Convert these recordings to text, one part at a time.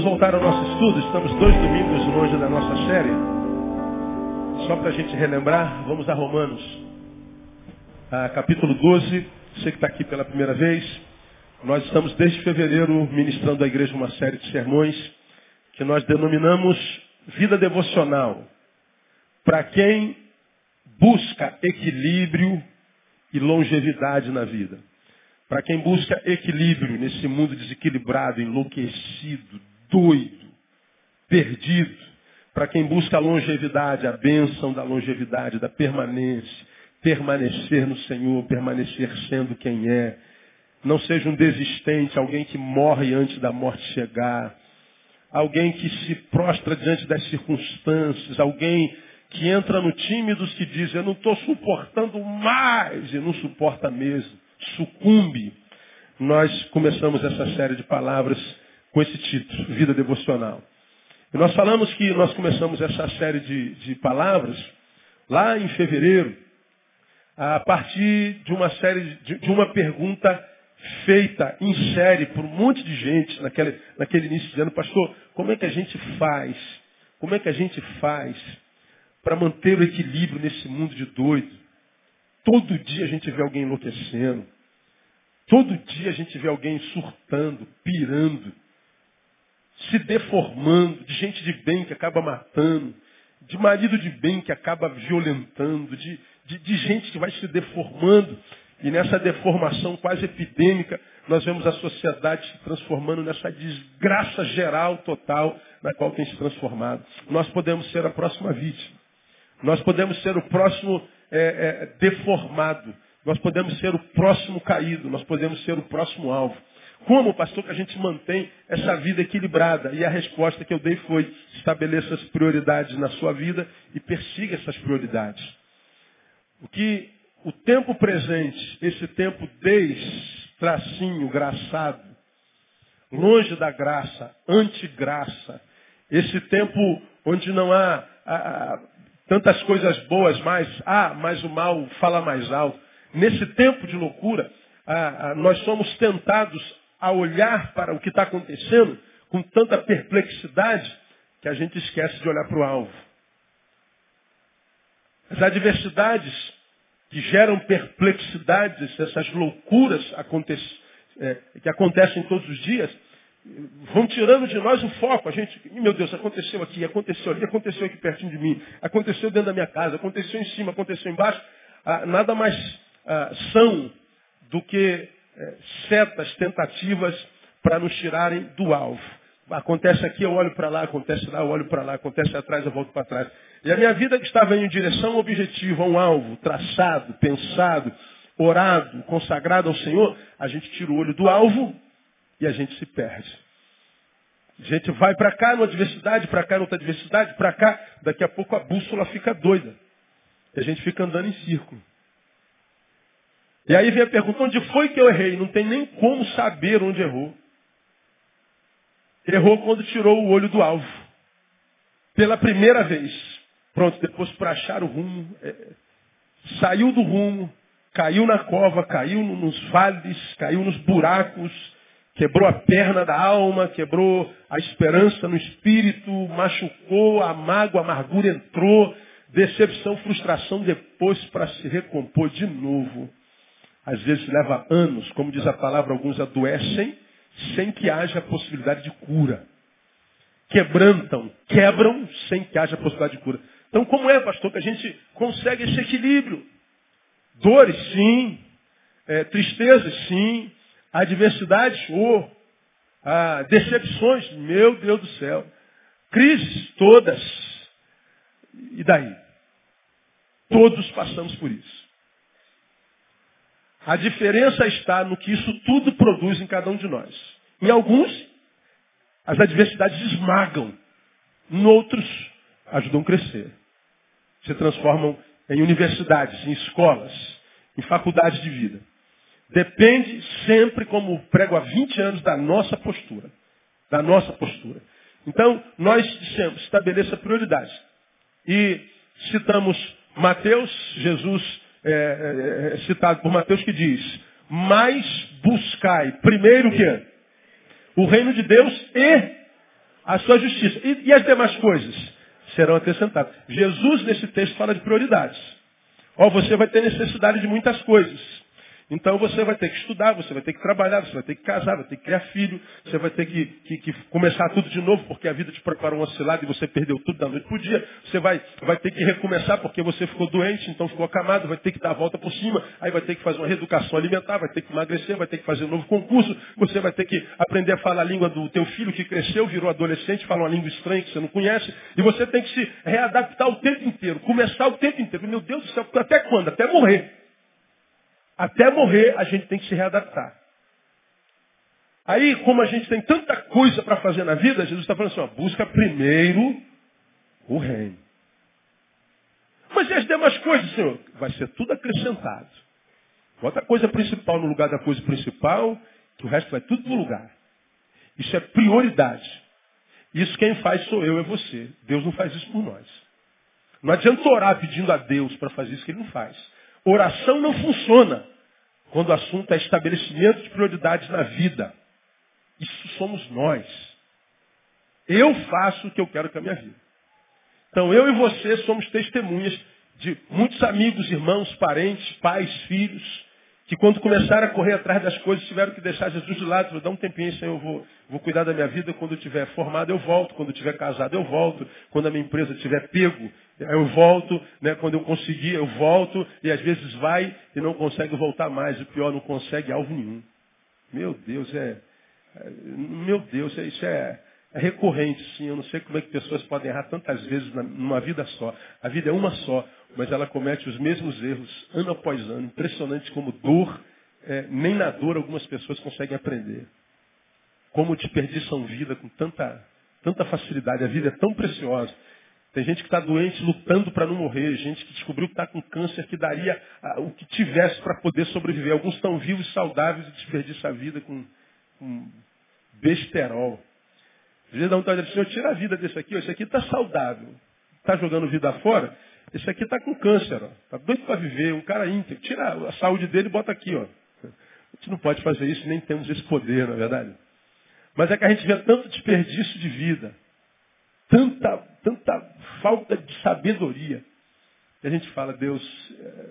Vamos voltar ao nosso estudo. Estamos dois domingos longe da nossa série. Só para a gente relembrar, vamos a Romanos. Capítulo 12. Você que está aqui pela primeira vez. Nós estamos desde fevereiro ministrando à igreja uma série de sermões que nós denominamos vida devocional. Para quem busca equilíbrio e longevidade na vida. Para quem busca equilíbrio nesse mundo desequilibrado, enlouquecido, doido, perdido. Para quem busca a longevidade, a bênção da longevidade, da permanência. Permanecer no Senhor, permanecer sendo quem é. Não seja um desistente, alguém que morre antes da morte chegar. Alguém que se prostra diante das circunstâncias. Alguém que entra no time dos que dizem, eu não estou suportando mais, e não suporta mesmo sucumbe, nós começamos essa série de palavras com esse título, Vida Devocional. E nós falamos que nós começamos essa série de, de palavras lá em fevereiro, a partir de uma série de, de, uma pergunta feita em série por um monte de gente naquele, naquele início de ano, pastor, como é que a gente faz? Como é que a gente faz para manter o equilíbrio nesse mundo de doido? Todo dia a gente vê alguém enlouquecendo. Todo dia a gente vê alguém surtando, pirando, se deformando, de gente de bem que acaba matando, de marido de bem que acaba violentando, de, de, de gente que vai se deformando. E nessa deformação quase epidêmica, nós vemos a sociedade se transformando nessa desgraça geral, total, na qual tem se transformado. Nós podemos ser a próxima vítima. Nós podemos ser o próximo é, é, deformado. Nós podemos ser o próximo caído, nós podemos ser o próximo alvo. Como, pastor, que a gente mantém essa vida equilibrada? E a resposta que eu dei foi: estabeleça as prioridades na sua vida e persiga essas prioridades. O que o tempo presente, esse tempo tracinho, graçado, longe da graça, antigraça, esse tempo onde não há tantas coisas boas mais, ah, mas o mal fala mais alto. Nesse tempo de loucura, ah, ah, nós somos tentados a olhar para o que está acontecendo com tanta perplexidade que a gente esquece de olhar para o alvo. As adversidades que geram perplexidades, essas loucuras é, que acontecem todos os dias, vão tirando de nós o foco. A gente, meu Deus, aconteceu aqui, aconteceu ali, aconteceu aqui pertinho de mim, aconteceu dentro da minha casa, aconteceu em cima, aconteceu embaixo. Ah, nada mais ah, são do que setas, tentativas para nos tirarem do alvo. Acontece aqui, eu olho para lá, acontece lá, eu olho para lá, acontece atrás, eu volto para trás. E a minha vida que estava em direção ao objetivo, a um alvo, traçado, pensado, orado, consagrado ao Senhor, a gente tira o olho do alvo e a gente se perde. A gente vai para cá numa adversidade, para cá noutra adversidade, para cá, daqui a pouco a bússola fica doida. E a gente fica andando em círculo. E aí vem a pergunta, onde foi que eu errei? Não tem nem como saber onde errou. Errou quando tirou o olho do alvo. Pela primeira vez. Pronto, depois para achar o rumo, é, saiu do rumo, caiu na cova, caiu nos vales, caiu nos buracos, quebrou a perna da alma, quebrou a esperança no espírito, machucou, a mágoa, a amargura entrou, decepção, frustração depois para se recompor de novo. Às vezes leva anos, como diz a palavra, alguns adoecem sem que haja possibilidade de cura. Quebrantam, quebram sem que haja possibilidade de cura. Então, como é, pastor, que a gente consegue esse equilíbrio? Dores, sim. É, tristezas, sim. Adversidades, oh. Ah, decepções, meu Deus do céu. Crises, todas. E daí? Todos passamos por isso. A diferença está no que isso tudo produz em cada um de nós. Em alguns, as adversidades esmagam. Em outros, ajudam a crescer. Se transformam em universidades, em escolas, em faculdades de vida. Depende sempre, como prego há 20 anos, da nossa postura. Da nossa postura. Então, nós dissemos, estabeleça prioridades. E citamos Mateus, Jesus é, é, é, citado por Mateus que diz, mas buscai primeiro o que? O reino de Deus e a sua justiça. E, e as demais coisas serão acrescentadas. Jesus, nesse texto, fala de prioridades. Ó, você vai ter necessidade de muitas coisas. Então você vai ter que estudar, você vai ter que trabalhar, você vai ter que casar, vai ter que criar filho, você vai ter que, que, que começar tudo de novo, porque a vida te preparou uma cilada e você perdeu tudo da noite para o dia. Você vai, vai ter que recomeçar porque você ficou doente, então ficou acamado, vai ter que dar a volta por cima, aí vai ter que fazer uma reeducação alimentar, vai ter que emagrecer, vai ter que fazer um novo concurso, você vai ter que aprender a falar a língua do teu filho que cresceu, virou adolescente, fala uma língua estranha que você não conhece, e você tem que se readaptar o tempo inteiro, começar o tempo inteiro. Meu Deus do céu, até quando? Até morrer. Até morrer a gente tem que se readaptar. Aí, como a gente tem tanta coisa para fazer na vida, Jesus está falando assim, ó, busca primeiro o reino. Mas e as demais coisas, Senhor? Vai ser tudo acrescentado. Bota a coisa principal no lugar da coisa principal, que o resto vai tudo no lugar. Isso é prioridade. Isso quem faz sou eu, é você. Deus não faz isso por nós. Não adianta orar pedindo a Deus para fazer isso que ele não faz. Oração não funciona quando o assunto é estabelecimento de prioridades na vida. Isso somos nós. Eu faço o que eu quero com a minha vida. Então eu e você somos testemunhas de muitos amigos, irmãos, parentes, pais, filhos, que quando começaram a correr atrás das coisas tiveram que deixar Jesus de lado. Vou dar um tempinho, Senhor, eu vou, vou cuidar da minha vida. Quando eu estiver formado, eu volto. Quando eu estiver casado, eu volto. Quando a minha empresa estiver pego, eu volto. Né? Quando eu conseguir, eu volto. E às vezes vai e não consegue voltar mais. O pior, não consegue alvo nenhum. Meu Deus, é. é meu Deus, é, isso é, é recorrente, sim. Eu não sei como é que pessoas podem errar tantas vezes numa vida só. A vida é uma só mas ela comete os mesmos erros ano após ano. Impressionante como dor, é, nem na dor algumas pessoas conseguem aprender. Como desperdiçam vida com tanta, tanta facilidade. A vida é tão preciosa. Tem gente que está doente lutando para não morrer, gente que descobriu que está com câncer, que daria ah, o que tivesse para poder sobreviver. Alguns estão vivos, saudáveis e desperdiçam a vida com, com besterol. Às vezes dá vontade de Senhor, tira a vida desse aqui, ó, esse aqui está saudável. Está jogando vida fora, esse aqui está com câncer, está doido para viver, um cara íntegro. Tira a saúde dele e bota aqui. Ó. A gente não pode fazer isso, nem temos esse poder, na é verdade. Mas é que a gente vê tanto desperdício de vida, tanta, tanta falta de sabedoria, que a gente fala, Deus, é,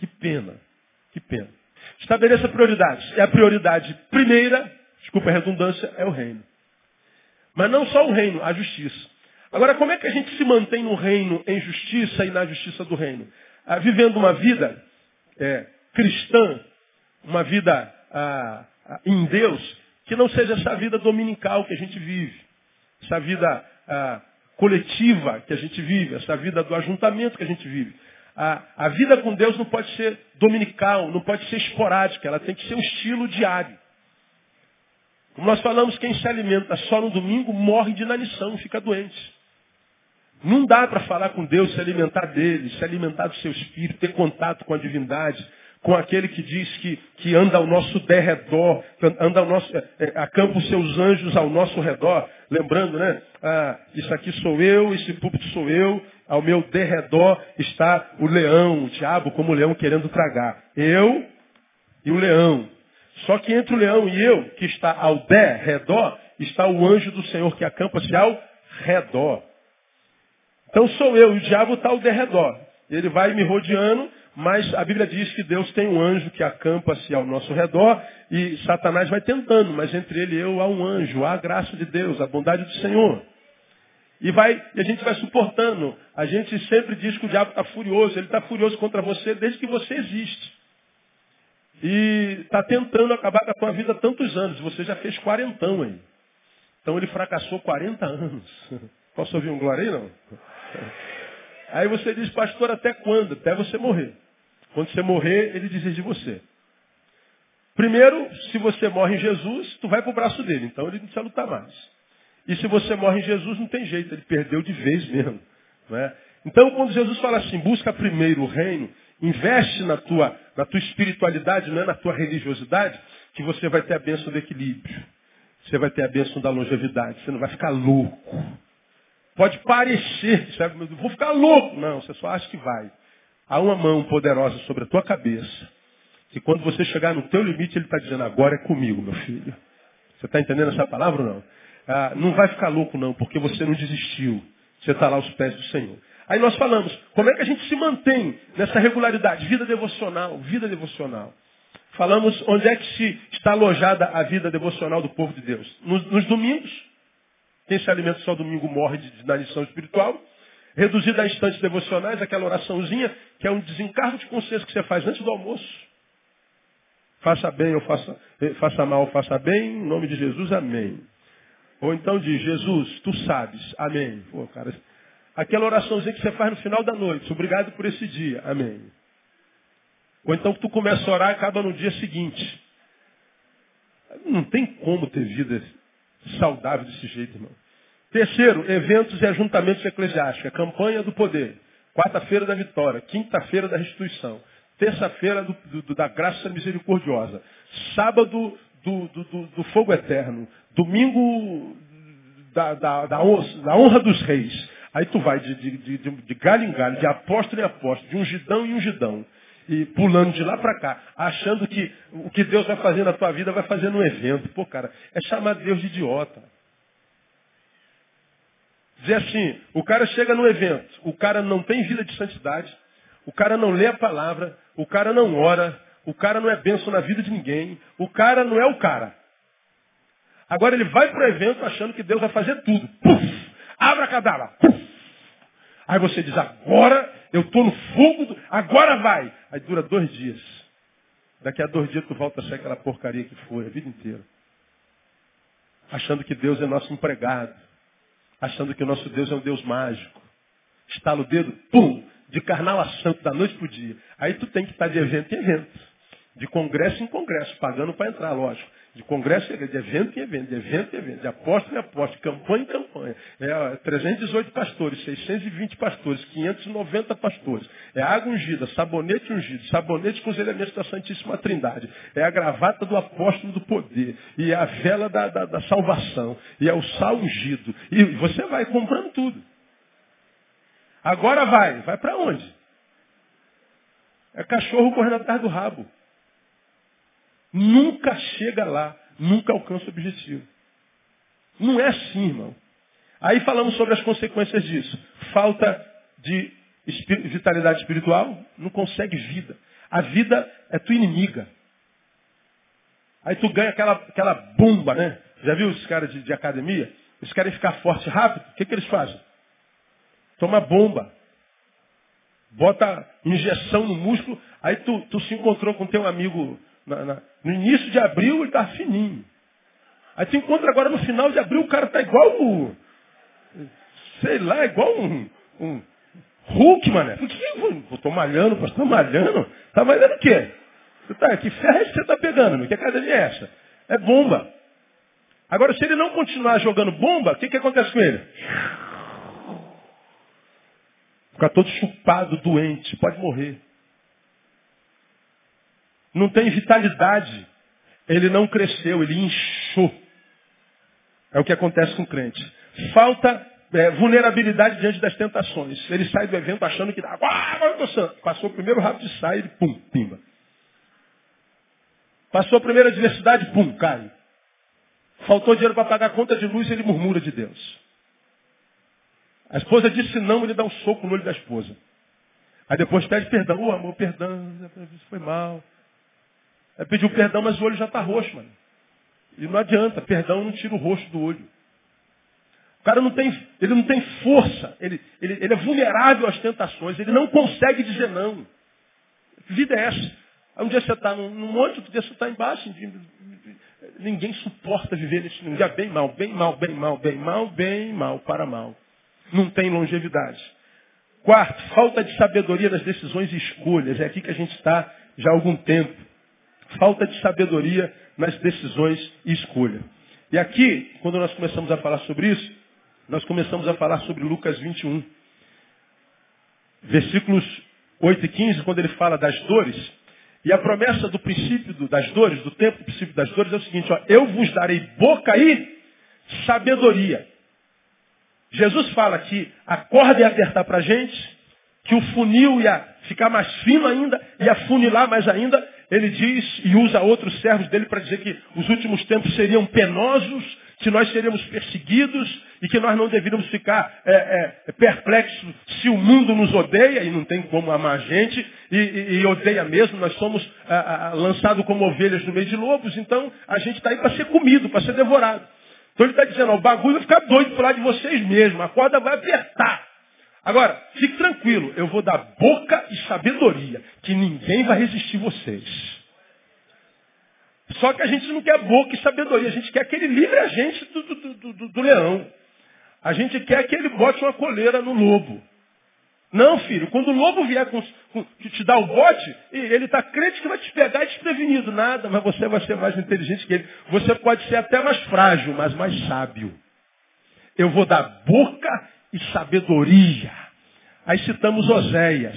que pena, que pena. Estabeleça prioridades. E a prioridade primeira, desculpa a redundância, é o reino. Mas não só o reino, a justiça. Agora, como é que a gente se mantém no reino em justiça e na justiça do reino? Ah, vivendo uma vida é, cristã, uma vida ah, ah, em Deus, que não seja essa vida dominical que a gente vive, essa vida ah, coletiva que a gente vive, essa vida do ajuntamento que a gente vive. A, a vida com Deus não pode ser dominical, não pode ser esporádica, ela tem que ser um estilo diário. Como nós falamos, quem se alimenta só no domingo morre de inanição, fica doente. Não dá para falar com Deus, se alimentar dele, se alimentar do seu espírito, ter contato com a divindade, com aquele que diz que, que anda ao nosso derredor, anda ao nosso, é, é, acampa os seus anjos ao nosso redor. Lembrando, né? Ah, isso aqui sou eu, esse púlpito sou eu, ao meu derredor está o leão, o diabo como o leão querendo tragar. Eu e o leão. Só que entre o leão e eu, que está ao derredor, está o anjo do Senhor que acampa-se ao redor. Então sou eu, e o diabo está ao derredor. Ele vai me rodeando, mas a Bíblia diz que Deus tem um anjo que acampa-se ao nosso redor e Satanás vai tentando, mas entre ele e eu há um anjo, há a graça de Deus, a bondade do Senhor. E, vai, e a gente vai suportando. A gente sempre diz que o diabo está furioso. Ele está furioso contra você desde que você existe. E está tentando acabar com a tua vida há tantos anos. Você já fez quarentão aí. Então ele fracassou 40 anos. Posso ouvir um glória aí, não? Aí você diz, pastor, até quando? Até você morrer. Quando você morrer, ele desiste de você. Primeiro, se você morre em Jesus, tu vai para o braço dele, então ele não precisa lutar mais. E se você morre em Jesus, não tem jeito, ele perdeu de vez mesmo. É? Então, quando Jesus fala assim, busca primeiro o reino, investe na tua, na tua espiritualidade, não é na tua religiosidade, que você vai ter a bênção do equilíbrio. Você vai ter a bênção da longevidade. Você não vai ficar louco. Pode parecer, sabe, vou ficar louco. Não, você só acha que vai. Há uma mão poderosa sobre a tua cabeça. Que quando você chegar no teu limite, ele está dizendo, agora é comigo, meu filho. Você está entendendo essa palavra ou não? Ah, não vai ficar louco não, porque você não desistiu. Você está lá aos pés do Senhor. Aí nós falamos, como é que a gente se mantém nessa regularidade? Vida devocional, vida devocional. Falamos onde é que se está alojada a vida devocional do povo de Deus. Nos, nos domingos, quem se alimenta só domingo morre de, de, lição espiritual. Reduzida a instantes devocionais, aquela oraçãozinha, que é um desencargo de consciência que você faz antes do almoço. Faça bem ou faça, eh, faça mal ou faça bem, em nome de Jesus, amém. Ou então diz, Jesus, tu sabes, amém. Pô, cara, aquela oraçãozinha que você faz no final da noite, obrigado por esse dia, amém. Ou então que tu começa a orar e acaba no dia seguinte. Não tem como ter vida saudável desse jeito, irmão. Terceiro, eventos e ajuntamentos eclesiásticos. Campanha do poder. Quarta-feira da vitória. Quinta-feira da restituição. Terça-feira do, do, da graça misericordiosa. Sábado do, do fogo eterno. Domingo da, da, da, honra dos reis. Aí tu vai de, de, de, de galho em galho, de apóstolo em apóstolo, de ungidão em ungidão e pulando de lá para cá, achando que o que Deus vai fazer na tua vida vai fazer num evento. Pô, cara, é chamar Deus de idiota. Dizer assim, o cara chega no evento, o cara não tem vida de santidade, o cara não lê a palavra, o cara não ora, o cara não é benção na vida de ninguém, o cara não é o cara. Agora ele vai para o evento achando que Deus vai fazer tudo. Puf! Abra cadabra. Puf! Aí você diz, agora eu estou no fogo, do... agora vai. Aí dura dois dias. Daqui a dois dias tu volta a ser aquela porcaria que foi a vida inteira. Achando que Deus é nosso empregado. Achando que o nosso Deus é um Deus mágico. Estala o dedo, pum, de carnal a santo, da noite para o dia. Aí tu tem que estar de evento em evento. De congresso em congresso, pagando para entrar, lógico. De congresso evento, de evento em evento, de evento em evento, de aposta em aposta, campanha em campanha. É 318 pastores, 620 pastores, 590 pastores. É água ungida, sabonete ungido, sabonete com os elementos da Santíssima Trindade. É a gravata do apóstolo do poder. E é a vela da, da, da salvação. E é o sal ungido. E você vai comprando tudo. Agora vai. Vai para onde? É cachorro correndo atrás do rabo nunca chega lá, nunca alcança o objetivo. Não é assim, irmão. Aí falamos sobre as consequências disso. Falta de vitalidade espiritual, não consegue vida. A vida é tua inimiga. Aí tu ganha aquela, aquela bomba, né? Já viu os caras de, de academia? Eles querem ficar forte rápido. O que, que eles fazem? Toma bomba. Bota injeção no músculo. Aí tu, tu se encontrou com teu amigo na, na, no início de abril ele está fininho. Aí tu encontra agora no final de abril o cara está igual o. Sei lá, igual um. um Hulk, mané. Por que eu tô malhando, pastor, malhando? Tá malhando o quê? Você tá, que ferro é você está pegando? Meu? Que academia é essa? É bomba. Agora, se ele não continuar jogando bomba, o que, que acontece com ele? Fica todo chupado, doente, pode morrer não tem vitalidade. Ele não cresceu, ele inchou. É o que acontece com o crente. Falta é, vulnerabilidade diante das tentações. Ele sai do evento achando que dá. Ah, agora eu tô. Passou o primeiro rabo de saia, ele pum, pimba. Passou a primeira adversidade, pum, cai. Faltou dinheiro para pagar a conta de luz, ele murmura de Deus. A esposa disse não, ele dá um soco no olho da esposa. Aí depois pede perdão. Ô oh, amor, perdão, foi mal. É pedir perdão, mas o olho já está roxo, mano. E não adianta, perdão não tira o roxo do olho. O cara não tem, ele não tem força, ele, ele, ele é vulnerável às tentações, ele não consegue dizer não. Que vida é essa? Aí um dia você está num, monte, outro dia você está embaixo. Ninguém suporta viver nesse dia bem mal, bem mal, bem mal, bem mal, bem mal, para mal. Não tem longevidade. Quarto, falta de sabedoria nas decisões e escolhas. É aqui que a gente está já há algum tempo falta de sabedoria nas decisões e escolha. E aqui, quando nós começamos a falar sobre isso, nós começamos a falar sobre Lucas 21. Versículos 8 e 15, quando ele fala das dores, e a promessa do princípio das dores, do tempo do princípio das dores, é o seguinte, ó, eu vos darei boca e sabedoria. Jesus fala que a corda ia apertar para a gente, que o funil ia ficar mais fino ainda, ia funilar mais ainda, ele diz e usa outros servos dele para dizer que os últimos tempos seriam penosos, que nós seríamos perseguidos e que nós não deveríamos ficar é, é, perplexos se o mundo nos odeia, e não tem como amar a gente, e, e, e odeia mesmo, nós somos lançados como ovelhas no meio de lobos, então a gente está aí para ser comido, para ser devorado. Então ele está dizendo, ó, o bagulho vai ficar doido por lá de vocês mesmos, a corda vai apertar. Agora, fique tranquilo, eu vou dar boca e sabedoria, que ninguém vai resistir vocês. Só que a gente não quer boca e sabedoria, a gente quer que ele livre a gente do, do, do, do leão. A gente quer que ele bote uma coleira no lobo. Não, filho, quando o lobo vier com, com, te dar o bote, ele está crente que vai te pegar desprevenido. Nada, mas você vai ser mais inteligente que ele. Você pode ser até mais frágil, mas mais sábio. Eu vou dar boca e sabedoria. Aí citamos Oséias.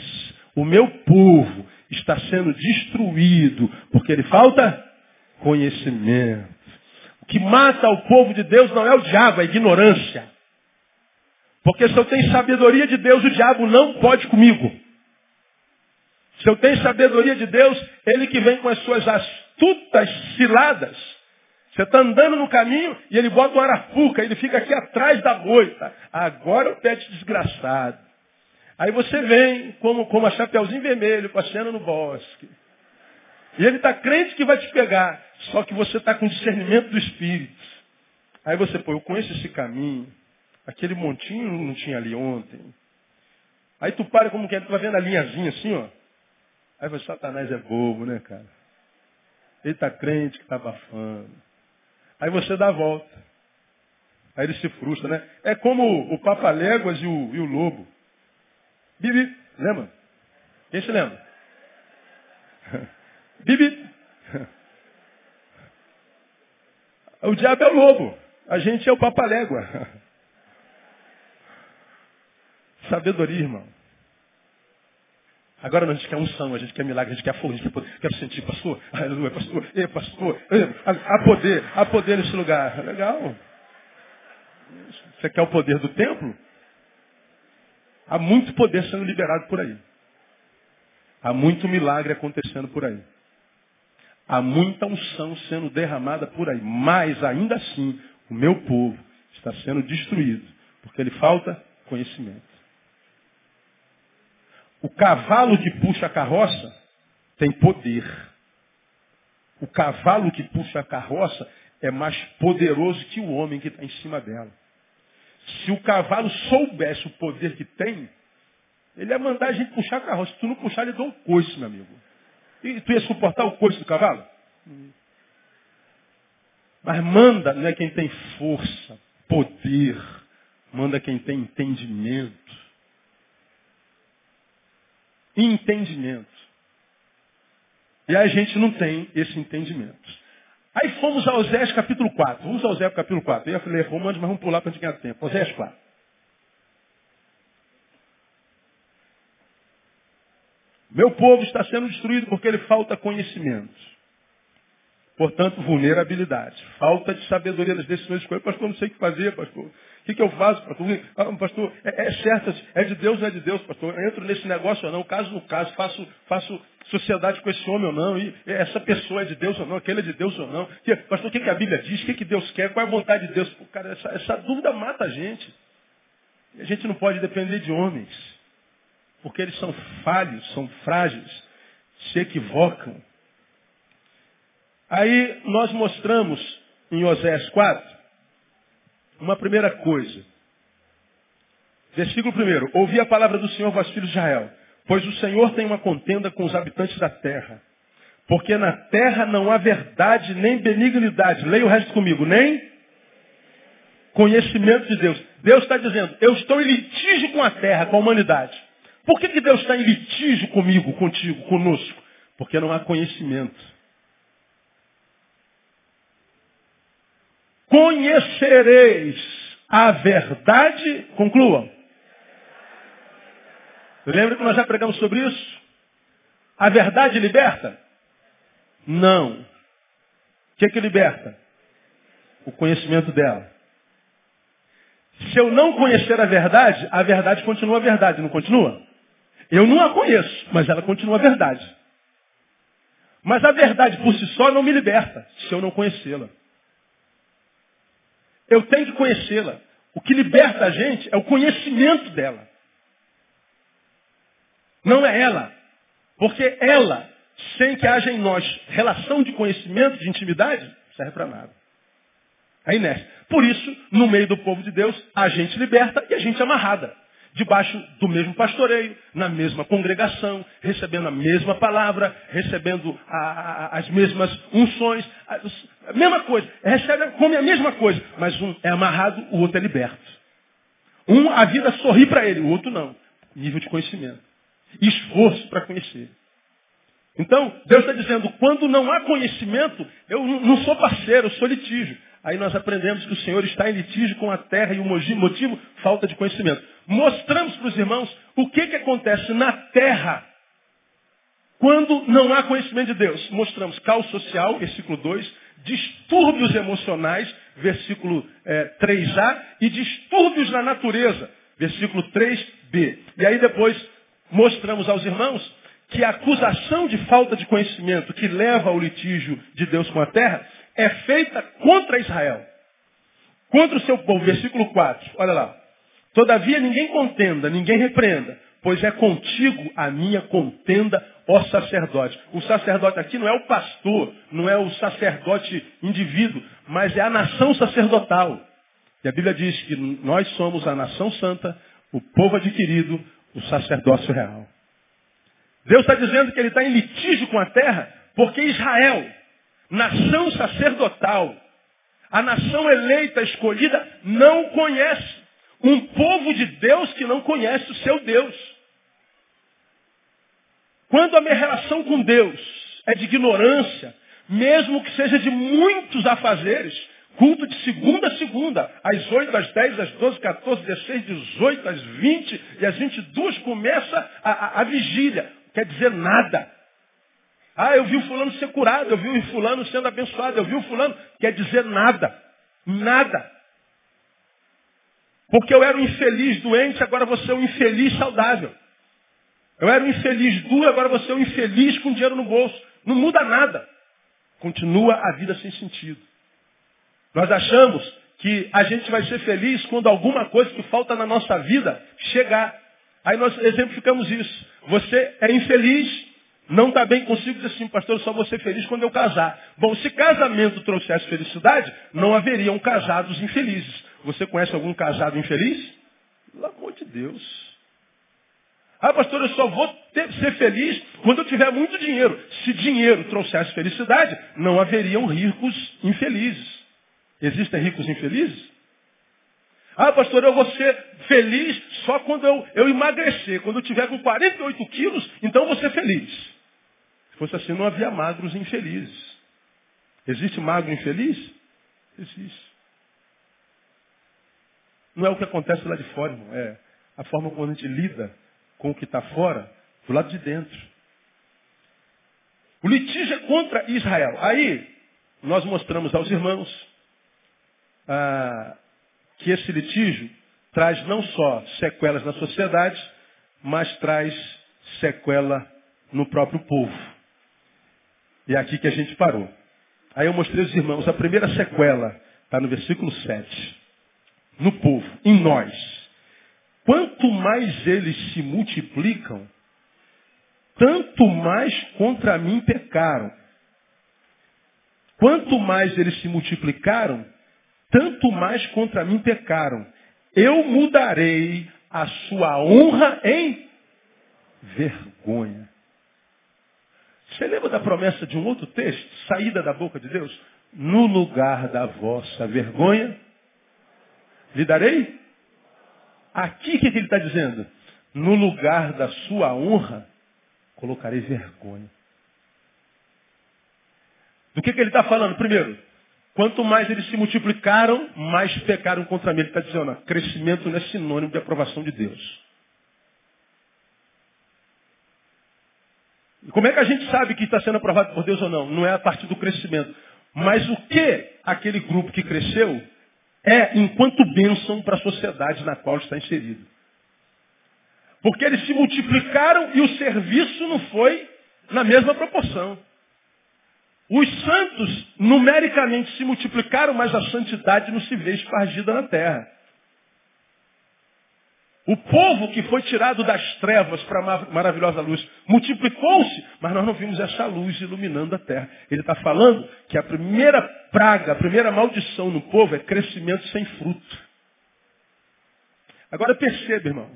O meu povo está sendo destruído porque ele falta conhecimento. O que mata o povo de Deus não é o diabo, é a ignorância. Porque se eu tenho sabedoria de Deus, o diabo não pode comigo. Se eu tenho sabedoria de Deus, ele que vem com as suas astutas ciladas. Você está andando no caminho e ele bota uma arapuca, ele fica aqui atrás da moita. Agora o pet desgraçado. Aí você vem como, como a Chapeuzinho Vermelho, passeando no bosque. E ele está crente que vai te pegar. Só que você está com discernimento do Espírito. Aí você, pô, eu conheço esse caminho. Aquele montinho não tinha ali ontem. Aí tu para como que é, tu vai vendo a linhazinha assim, ó. Aí você, Satanás é bobo, né, cara? Ele está crente que está abafando. Aí você dá a volta. Aí ele se frustra, né? É como o Papa-Léguas e o, e o Lobo. Bibi, lembra? Quem se lembra? Bibi. O diabo é o lobo. A gente é o papalégua. Sabedoria, irmão. Agora a gente quer unção, a gente quer milagre, a gente quer fogo, a gente quer, quer sentir, pastor, aleluia, pastor, ei, pastor, há poder, há poder nesse lugar. Legal. Você quer o poder do templo? Há muito poder sendo liberado por aí. Há muito milagre acontecendo por aí. Há muita unção sendo derramada por aí. Mas ainda assim, o meu povo está sendo destruído. Porque ele falta conhecimento. O cavalo que puxa a carroça tem poder. O cavalo que puxa a carroça é mais poderoso que o homem que está em cima dela. Se o cavalo soubesse o poder que tem, ele ia mandar a gente puxar a carroça. Se tu não puxar, ele dá um coice, meu amigo. E tu ia suportar o coice do cavalo? Mas manda não é quem tem força, poder. Manda quem tem entendimento. Entendimento. E a gente não tem esse entendimento. Aí fomos a Osés capítulo 4. Vamos a Osés capítulo 4. Eu falar Romanos, mas vamos pular para a gente ganhar tempo. Osés 4. Meu povo está sendo destruído porque ele falta conhecimento. Portanto, vulnerabilidade. Falta de sabedoria das decisões de Pastor, não sei o que fazer, pastor. Que, que eu faço, pastor? Ah, pastor, é, é, certo, é de Deus, não é de Deus, pastor. Eu entro nesse negócio ou não, caso no caso, faço, faço sociedade com esse homem ou não, e essa pessoa é de Deus ou não, aquele é de Deus ou não. Que, pastor, o que, que a Bíblia diz? O que, que Deus quer? Qual é a vontade de Deus? Pô, cara, essa, essa dúvida mata a gente. A gente não pode depender de homens. Porque eles são falhos, são frágeis, se equivocam. Aí nós mostramos em Osés 4 uma primeira coisa. Versículo 1. Ouvi a palavra do Senhor, vós filhos de Israel. Pois o Senhor tem uma contenda com os habitantes da terra. Porque na terra não há verdade nem benignidade. Leia o resto comigo. Nem conhecimento de Deus. Deus está dizendo, eu estou em litígio com a terra, com a humanidade. Por que, que Deus está em litígio comigo, contigo, conosco? Porque não há conhecimento. Conhecereis a verdade, concluam. Lembra que nós já pregamos sobre isso? A verdade liberta? Não. O que, é que liberta? O conhecimento dela. Se eu não conhecer a verdade, a verdade continua a verdade, não continua? Eu não a conheço, mas ela continua a verdade. Mas a verdade por si só não me liberta, se eu não conhecê-la. Eu tenho que conhecê-la. O que liberta a gente é o conhecimento dela. Não é ela. Porque ela, sem que haja em nós relação de conhecimento, de intimidade, serve para nada. É inércia. Por isso, no meio do povo de Deus, a gente liberta e a gente é amarrada. Debaixo do mesmo pastoreio, na mesma congregação, recebendo a mesma palavra, recebendo a, a, as mesmas unções, a, a, mesma coisa. Recebe, come a mesma coisa, mas um é amarrado, o outro é liberto. Um, a vida sorri para ele, o outro não. Nível de conhecimento. Esforço para conhecer. Então, Deus está dizendo, quando não há conhecimento, eu não sou parceiro, eu sou litígio. Aí nós aprendemos que o Senhor está em litígio com a terra e o motivo, falta de conhecimento. Mostramos para os irmãos o que, que acontece na terra quando não há conhecimento de Deus. Mostramos caos social, versículo 2, distúrbios emocionais, versículo é, 3a, e distúrbios na natureza, versículo 3b. E aí depois mostramos aos irmãos que a acusação de falta de conhecimento que leva ao litígio de Deus com a terra é feita contra Israel. Contra o seu povo. Versículo 4. Olha lá. Todavia ninguém contenda, ninguém repreenda, pois é contigo a minha contenda, ó sacerdote. O sacerdote aqui não é o pastor, não é o sacerdote indivíduo, mas é a nação sacerdotal. E a Bíblia diz que nós somos a nação santa, o povo adquirido, o sacerdócio real. Deus está dizendo que ele está em litígio com a terra, porque Israel, nação sacerdotal, a nação eleita, escolhida, não conhece. Um povo de Deus que não conhece o seu Deus. Quando a minha relação com Deus é de ignorância, mesmo que seja de muitos afazeres, culto de segunda a segunda, às 8, às 10, às 12, 14, 16, 18, às 20 e às 22 começa a, a, a vigília. Quer dizer nada. Ah, eu vi o fulano ser curado, eu vi o fulano sendo abençoado, eu vi o fulano. Quer dizer nada. Nada. Porque eu era um infeliz doente, agora você é um infeliz saudável. Eu era um infeliz duro, agora você é um infeliz com dinheiro no bolso. Não muda nada. Continua a vida sem sentido. Nós achamos que a gente vai ser feliz quando alguma coisa que falta na nossa vida chegar. Aí nós exemplificamos isso. Você é infeliz não está bem consigo dizer assim, pastor, eu só vou ser feliz quando eu casar. Bom, se casamento trouxesse felicidade, não haveriam casados infelizes. Você conhece algum casado infeliz? Pelo amor de Deus. Ah, pastor, eu só vou ter, ser feliz quando eu tiver muito dinheiro. Se dinheiro trouxesse felicidade, não haveriam ricos infelizes. Existem ricos infelizes? Ah, pastor, eu vou ser feliz só quando eu, eu emagrecer. Quando eu tiver com 48 quilos, então eu vou ser feliz. Se fosse assim, não havia magros infelizes. Existe magro infeliz? Existe. Não é o que acontece lá de fora, irmão. É a forma como a gente lida com o que está fora, do lado de dentro. O litígio é contra Israel. Aí, nós mostramos aos irmãos ah, que esse litígio traz não só sequelas na sociedade, mas traz sequela no próprio povo. E é aqui que a gente parou. Aí eu mostrei aos irmãos, a primeira sequela está no versículo 7. No povo, em nós. Quanto mais eles se multiplicam, tanto mais contra mim pecaram. Quanto mais eles se multiplicaram, tanto mais contra mim pecaram. Eu mudarei a sua honra em vergonha. Você lembra da promessa de um outro texto? Saída da boca de Deus? No lugar da vossa vergonha, lhe darei? Aqui o que, que ele está dizendo? No lugar da sua honra, colocarei vergonha. Do que, que ele está falando? Primeiro, quanto mais eles se multiplicaram, mais pecaram contra mim. Ele está dizendo, crescimento não é sinônimo de aprovação de Deus. E como é que a gente sabe que está sendo aprovado por Deus ou não? Não é a partir do crescimento. Mas o que aquele grupo que cresceu é enquanto bênção para a sociedade na qual está inserido. Porque eles se multiplicaram e o serviço não foi na mesma proporção. Os santos numericamente se multiplicaram, mas a santidade não se vê espargida na terra. O povo que foi tirado das trevas para a maravilhosa luz multiplicou-se, mas nós não vimos essa luz iluminando a terra. Ele está falando que a primeira praga, a primeira maldição no povo é crescimento sem fruto. Agora perceba, irmão.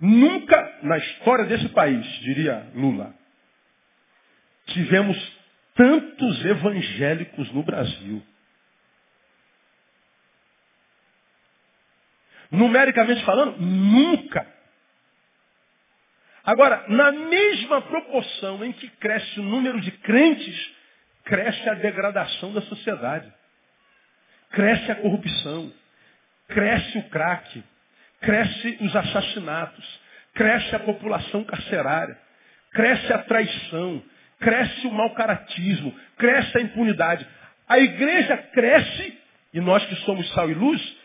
Nunca na história desse país, diria Lula, tivemos tantos evangélicos no Brasil. Numericamente falando, nunca. Agora, na mesma proporção em que cresce o número de crentes, cresce a degradação da sociedade. Cresce a corrupção. Cresce o crack. Cresce os assassinatos. Cresce a população carcerária. Cresce a traição. Cresce o mau caratismo. Cresce a impunidade. A igreja cresce, e nós que somos sal e luz,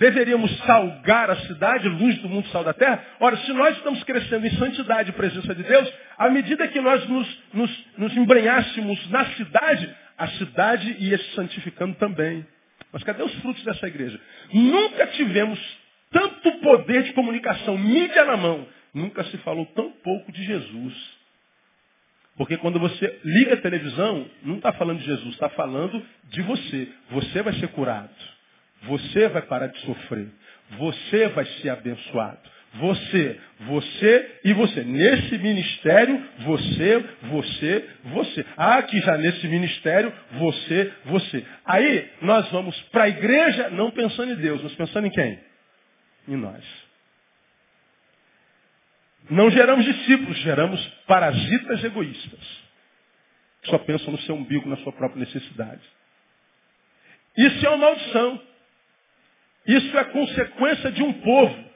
Deveríamos salgar a cidade, luz do mundo, sal da terra. Ora, se nós estamos crescendo em santidade e presença de Deus, à medida que nós nos, nos, nos embrenhássemos na cidade, a cidade ia se santificando também. Mas cadê os frutos dessa igreja? Nunca tivemos tanto poder de comunicação, mídia na mão. Nunca se falou tão pouco de Jesus. Porque quando você liga a televisão, não está falando de Jesus, está falando de você. Você vai ser curado. Você vai parar de sofrer. Você vai ser abençoado. Você, você e você. Nesse ministério, você, você, você. Ah, aqui já nesse ministério, você, você. Aí nós vamos para a igreja não pensando em Deus, mas pensando em quem? Em nós. Não geramos discípulos, geramos parasitas egoístas. Que só pensam no seu umbigo, na sua própria necessidade. Isso é uma maldição. Isso é consequência de um povo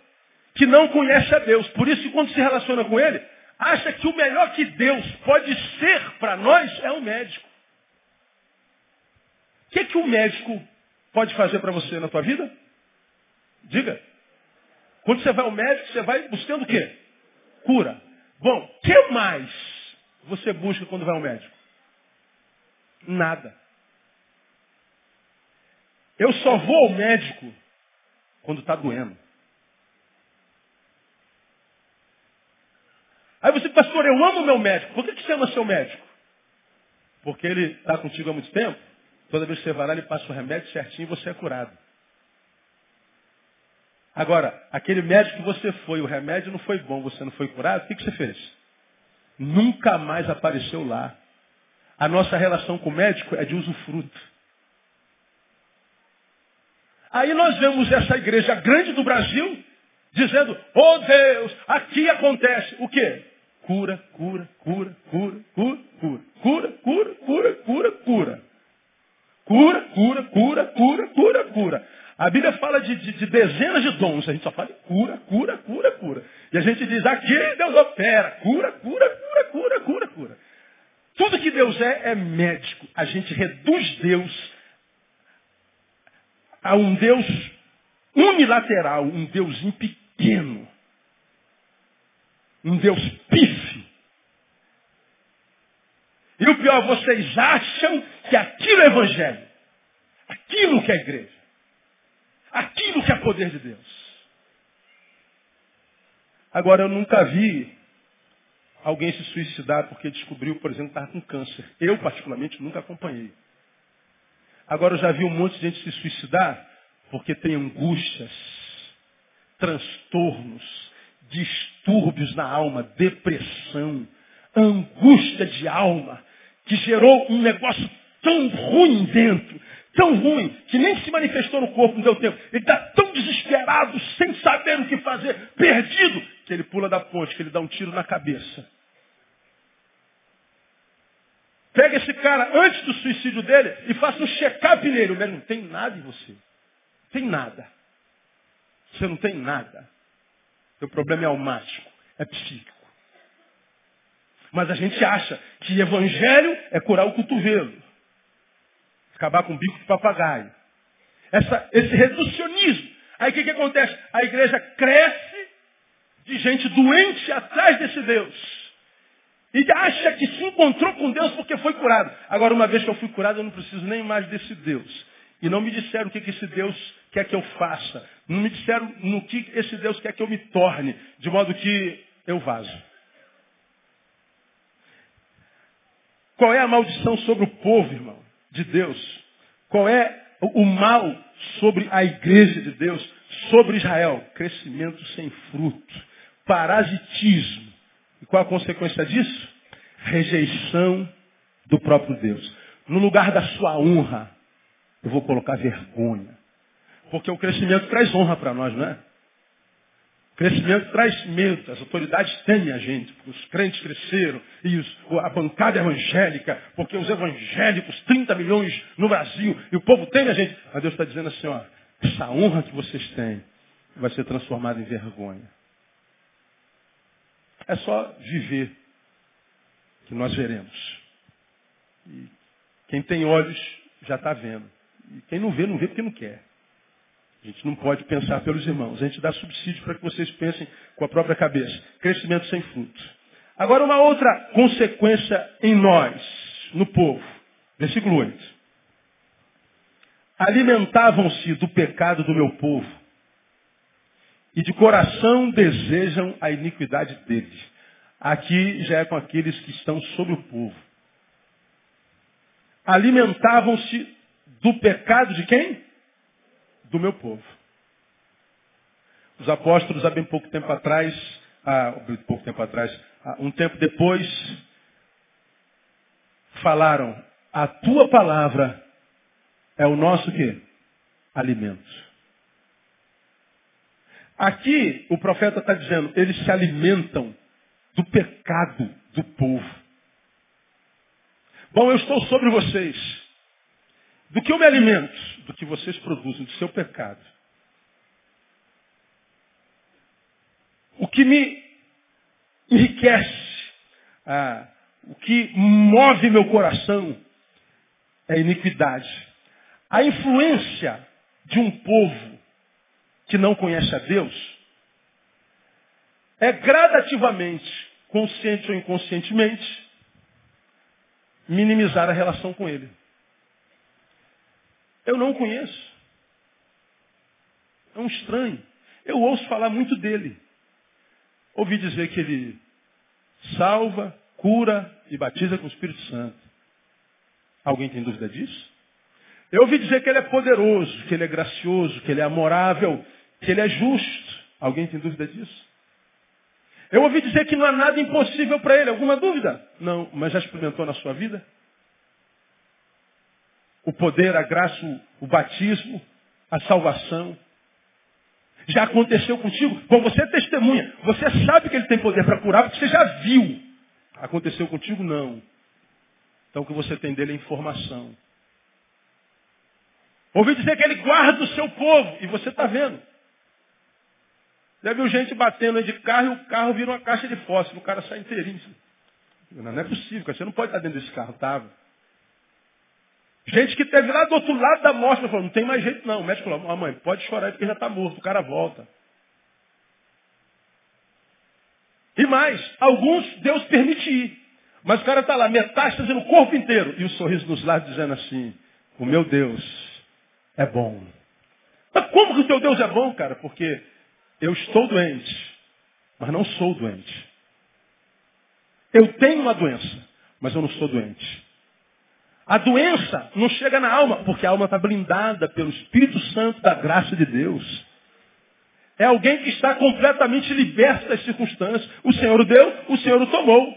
que não conhece a Deus. Por isso, quando se relaciona com Ele, acha que o melhor que Deus pode ser para nós é o médico. O que, que o médico pode fazer para você na tua vida? Diga. Quando você vai ao médico, você vai buscando o quê? Cura. Bom, o que mais você busca quando vai ao médico? Nada. Eu só vou ao médico quando está doendo. Aí você, pastor, eu amo meu médico. Por que, que você ama seu médico? Porque ele está contigo há muito tempo. Toda vez que você vai lá, ele passa o remédio certinho e você é curado. Agora, aquele médico que você foi, o remédio não foi bom, você não foi curado, o que, que você fez? Nunca mais apareceu lá. A nossa relação com o médico é de usufruto. Aí nós vemos essa igreja grande do Brasil dizendo, oh Deus, aqui acontece o quê? Cura, cura, cura, cura, cura, cura, cura, cura, cura, cura, cura. Cura, cura, cura, cura, cura, cura. A Bíblia fala de, de, de, dezenas de dons, a gente só fala de cura, cura, cura, cura. E a gente diz, aqui Deus opera, cura, cura, cura, cura, cura, cura. Tudo que Deus é, é médico. A gente reduz Deus a um Deus unilateral, um Deus pequeno, um Deus pife. E o pior, vocês acham que aquilo é evangelho, aquilo que é igreja, aquilo que é poder de Deus. Agora, eu nunca vi alguém se suicidar porque descobriu, por exemplo, que estava com câncer. Eu, particularmente, nunca acompanhei. Agora eu já vi um monte de gente se suicidar porque tem angústias, transtornos, distúrbios na alma, depressão, angústia de alma, que gerou um negócio tão ruim dentro, tão ruim, que nem se manifestou no corpo, não deu tempo. Ele está tão desesperado, sem saber o que fazer, perdido, que ele pula da ponte, que ele dá um tiro na cabeça. Pega esse cara antes do suicídio dele e faça um check-up nele. O médico não tem nada em você. Tem nada. Você não tem nada. Seu problema é almático, é psíquico. Mas a gente acha que evangelho é curar o cotovelo. Acabar com o bico de papagaio. Essa, esse reducionismo. Aí o que, que acontece? A igreja cresce de gente doente atrás desse Deus. E acha que se encontrou com Deus porque foi curado. Agora, uma vez que eu fui curado, eu não preciso nem mais desse Deus. E não me disseram o que, esse Deus quer que eu faça. Não me disseram no que esse Deus quer que eu me torne. De modo que eu vazo. Qual é a maldição sobre o povo, irmão, de Deus? Qual é o mal sobre a igreja de Deus, sobre Israel? Crescimento sem fruto, parasitismo. E qual a consequência disso? Rejeição do próprio Deus. No lugar da sua honra, eu vou colocar vergonha. Porque o crescimento traz honra para nós, não é? Crescimento traz medo, as autoridades temem a gente, porque os crentes cresceram, e os, a bancada evangélica, porque os evangélicos, 30 milhões no Brasil, e o povo teme a gente. Mas Deus está dizendo assim, ó, essa honra que vocês têm vai ser transformada em vergonha. É só viver que nós veremos. E quem tem olhos já está vendo. E quem não vê, não vê porque não quer. A gente não pode pensar pelos irmãos. A gente dá subsídio para que vocês pensem com a própria cabeça. Crescimento sem fruto. Agora, uma outra consequência em nós, no povo. Versículo 8. Alimentavam-se do pecado do meu povo, e de coração desejam a iniquidade deles. Aqui já é com aqueles que estão sobre o povo. Alimentavam-se do pecado de quem? do meu povo. Os apóstolos, há bem pouco tempo atrás, há pouco tempo atrás, um tempo depois, falaram, a tua palavra é o nosso quê? Alimento. Aqui o profeta está dizendo, eles se alimentam do pecado do povo. Bom, eu estou sobre vocês. Do que eu me alimento? Do que vocês produzem, do seu pecado. O que me enriquece, ah, o que move meu coração é a iniquidade. A influência de um povo que não conhece a Deus é gradativamente, consciente ou inconscientemente, minimizar a relação com Ele. Eu não conheço. É um estranho. Eu ouço falar muito dele. Ouvi dizer que ele salva, cura e batiza com o Espírito Santo. Alguém tem dúvida disso? Eu ouvi dizer que ele é poderoso, que ele é gracioso, que ele é amorável, que ele é justo. Alguém tem dúvida disso? Eu ouvi dizer que não há nada impossível para ele. Alguma dúvida? Não, mas já experimentou na sua vida? o poder, a graça, o batismo, a salvação. Já aconteceu contigo? Bom, você é testemunha. Você sabe que ele tem poder para curar porque você já viu. Aconteceu contigo? Não. Então o que você tem dele é informação. Ouvi dizer que ele guarda o seu povo e você está vendo. Já viu gente batendo de carro e o carro vira uma caixa de fósforo, o cara sai inteirinho. Não, é possível, você não pode estar dentro desse carro, estava. Gente que teve lá do outro lado da morte, falou, não tem mais jeito não. O médico falou, ah, mãe, pode chorar porque já está morto, o cara volta. E mais, alguns Deus permite ir. Mas o cara está lá, metástase no corpo inteiro. E o sorriso nos lábios dizendo assim, o meu Deus é bom. Mas como que o teu Deus é bom, cara? Porque eu estou doente, mas não sou doente. Eu tenho uma doença, mas eu não sou doente. A doença não chega na alma, porque a alma está blindada pelo Espírito Santo da graça de Deus. É alguém que está completamente liberto das circunstâncias. O Senhor deu, o Senhor o tomou.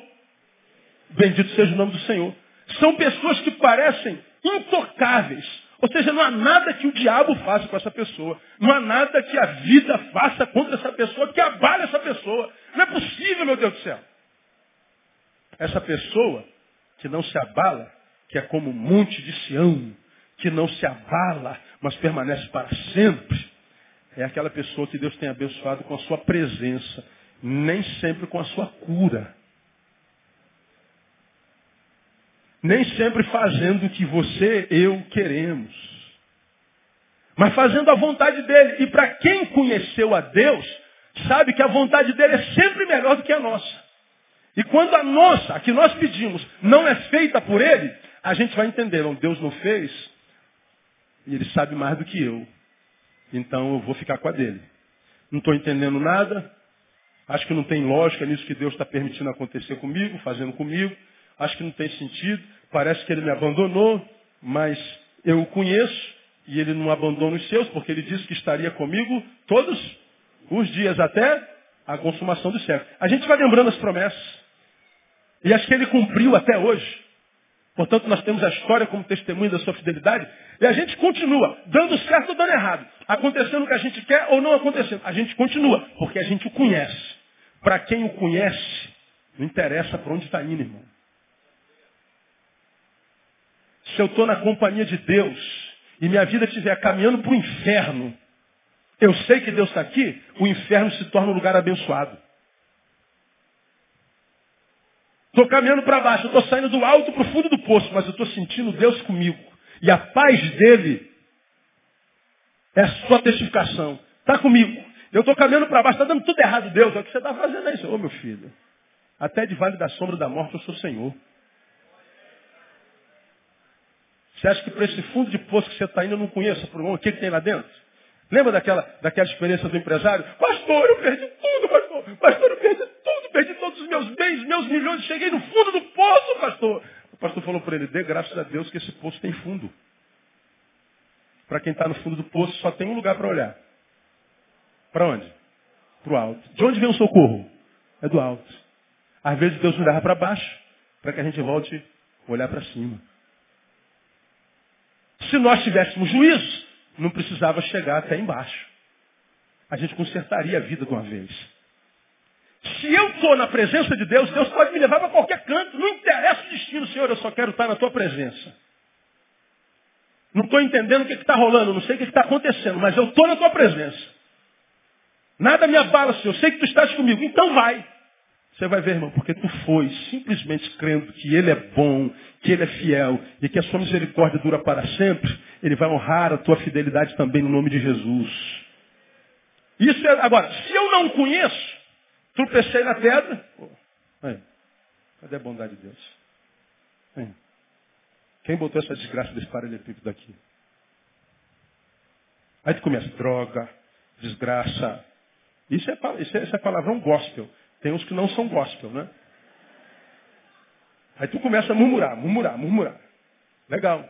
Bendito seja o nome do Senhor. São pessoas que parecem intocáveis. Ou seja, não há nada que o diabo faça com essa pessoa. Não há nada que a vida faça contra essa pessoa que abale essa pessoa. Não é possível, meu Deus do céu. Essa pessoa que não se abala, que é como um monte de Sião, que não se abala, mas permanece para sempre, é aquela pessoa que Deus tem abençoado com a sua presença, nem sempre com a sua cura. Nem sempre fazendo o que você, eu queremos. Mas fazendo a vontade dele. E para quem conheceu a Deus, sabe que a vontade dele é sempre melhor do que a nossa. E quando a nossa, a que nós pedimos, não é feita por ele, a gente vai entender, não, Deus não fez, e ele sabe mais do que eu. Então eu vou ficar com a dele. Não estou entendendo nada, acho que não tem lógica nisso que Deus está permitindo acontecer comigo, fazendo comigo, acho que não tem sentido, parece que ele me abandonou, mas eu o conheço e ele não abandona os seus, porque ele disse que estaria comigo todos os dias até a consumação do século. A gente vai lembrando as promessas. E acho que ele cumpriu até hoje. Portanto, nós temos a história como testemunho da sua fidelidade. E a gente continua, dando certo ou dando errado. Acontecendo o que a gente quer ou não acontecendo. A gente continua, porque a gente o conhece. Para quem o conhece, não interessa para onde está indo, irmão. Se eu estou na companhia de Deus e minha vida estiver caminhando para o inferno, eu sei que Deus está aqui, o inferno se torna um lugar abençoado. Estou caminhando para baixo, estou saindo do alto para o fundo do poço, mas eu estou sentindo Deus comigo. E a paz dele é sua testificação. Está comigo. Eu estou caminhando para baixo, está dando tudo errado, Deus. É o que você está fazendo aí, Senhor, meu filho. Até de vale da sombra da morte eu sou Senhor. Você acha que para esse fundo de poço que você está indo eu não conheço o que, que tem lá dentro? Lembra daquela, daquela experiência do empresário? Pastor, eu perdi tudo, pastor. Pastor, eu perdi tudo, perdi todos os meus bens, meus milhões, cheguei no fundo do poço, pastor. O pastor falou para ele, dê graças a Deus que esse poço tem fundo. Para quem está no fundo do poço, só tem um lugar para olhar. Para onde? Para o alto. De onde vem o socorro? É do alto. Às vezes Deus nos leva para baixo, para que a gente volte a olhar para cima. Se nós tivéssemos juízo, não precisava chegar até embaixo. A gente consertaria a vida de uma vez. Se eu estou na presença de Deus, Deus pode me levar para qualquer canto. Não interessa o destino, Senhor, eu só quero estar na tua presença. Não estou entendendo o que está rolando, não sei o que está acontecendo, mas eu estou na tua presença. Nada me abala, Senhor, eu sei que tu estás comigo, então vai. Você vai ver, irmão, porque tu foi simplesmente crendo que Ele é bom, que Ele é fiel e que a sua misericórdia dura para sempre, Ele vai honrar a tua fidelidade também no nome de Jesus. Isso é, agora, se eu não conheço, tropecei na pedra, aí, cadê a bondade de Deus? Aí. Quem botou essa desgraça desse paralelepípedo aqui? Aí tu começa, droga, desgraça. Isso é, isso é, isso é palavrão gospel. Tem uns que não são gospel, né? Aí tu começa a murmurar, murmurar, murmurar. Legal.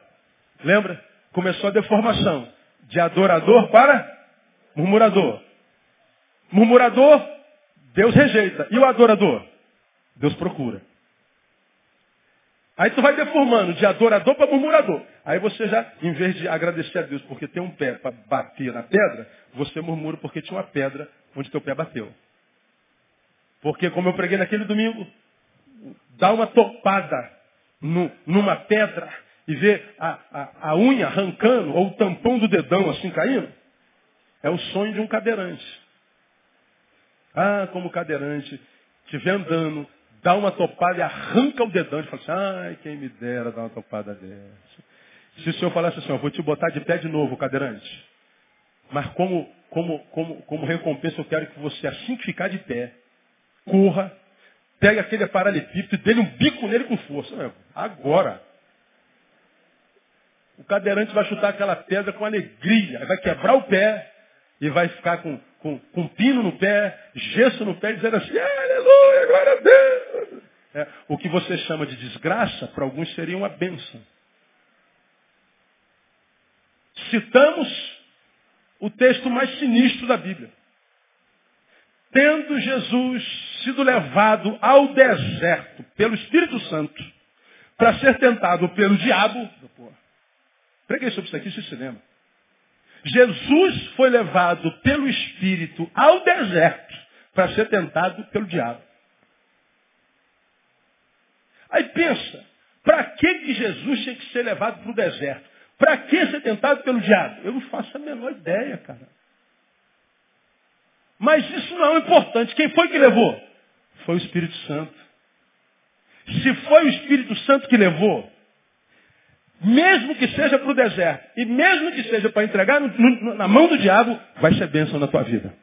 Lembra? Começou a deformação. De adorador para murmurador. Murmurador, Deus rejeita. E o adorador? Deus procura. Aí tu vai deformando de adorador para murmurador. Aí você já, em vez de agradecer a Deus porque tem um pé para bater na pedra, você murmura porque tinha uma pedra onde teu pé bateu. Porque, como eu preguei naquele domingo, dá uma topada no, numa pedra e ver a, a, a, unha arrancando, ou o tampão do dedão assim caindo, é o sonho de um cadeirante. Ah, como o cadeirante estiver andando, dá uma topada e arranca o dedão e fala assim, ai, quem me dera dar uma topada dessa. Se o senhor falasse assim, eu vou te botar de pé de novo, cadeirante. Mas como, como, como, como recompensa eu quero que você, assim que ficar de pé, corra, pegue aquele paralelepípedo e dê um bico nele com força. Meu, agora. O cadeirante vai chutar aquela pedra com alegria, vai quebrar o pé e vai ficar com, com, com pino no pé, gesso no pé, dizendo assim, aleluia, glória a Deus. É, o que você chama de desgraça, para alguns seria uma bênção. Citamos o texto mais sinistro da Bíblia. Tendo Jesus sido levado ao deserto pelo Espírito Santo para ser tentado pelo diabo. Preguei sobre isso aqui, se se lembra. Jesus foi levado pelo Espírito ao deserto para ser tentado pelo diabo. Aí pensa, para que, que Jesus tinha que ser levado para o deserto? Para que ser tentado pelo diabo? Eu não faço a menor ideia, cara. Mas isso não é importante. Quem foi que levou? Foi o Espírito Santo. Se foi o Espírito Santo que levou, mesmo que seja para o deserto, e mesmo que seja para entregar no, no, na mão do diabo, vai ser bênção na tua vida.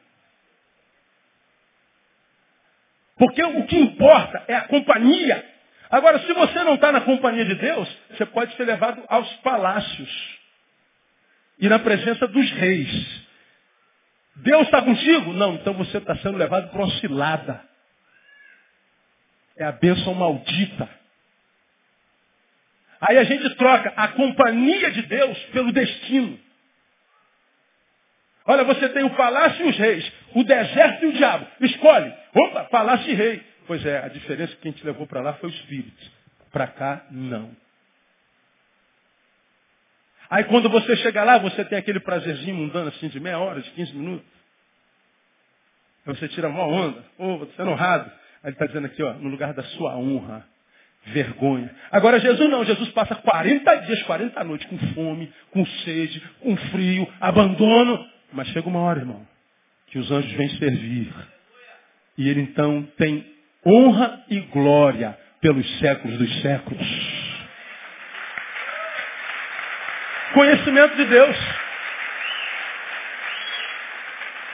Porque o que importa é a companhia. Agora, se você não está na companhia de Deus, você pode ser levado aos palácios e na presença dos reis. Deus está contigo? Não, então você está sendo levado para uma cilada. É a bênção maldita. Aí a gente troca a companhia de Deus pelo destino. Olha, você tem o palácio e os reis, o deserto e o diabo. Escolhe. Opa, palácio e rei. Pois é, a diferença que quem te levou para lá foi o Espírito. Para cá, não. Aí quando você chega lá, você tem aquele prazerzinho mundano assim de meia hora, de 15 minutos. Você tira uma onda. Ô, oh, você é honrado. Ele está dizendo aqui, ó, no lugar da sua honra. Vergonha. Agora Jesus não, Jesus passa 40 dias, 40 noites com fome, com sede, com frio, abandono. Mas chega uma hora, irmão, que os anjos vêm servir. E ele então tem honra e glória pelos séculos dos séculos. Conhecimento de Deus.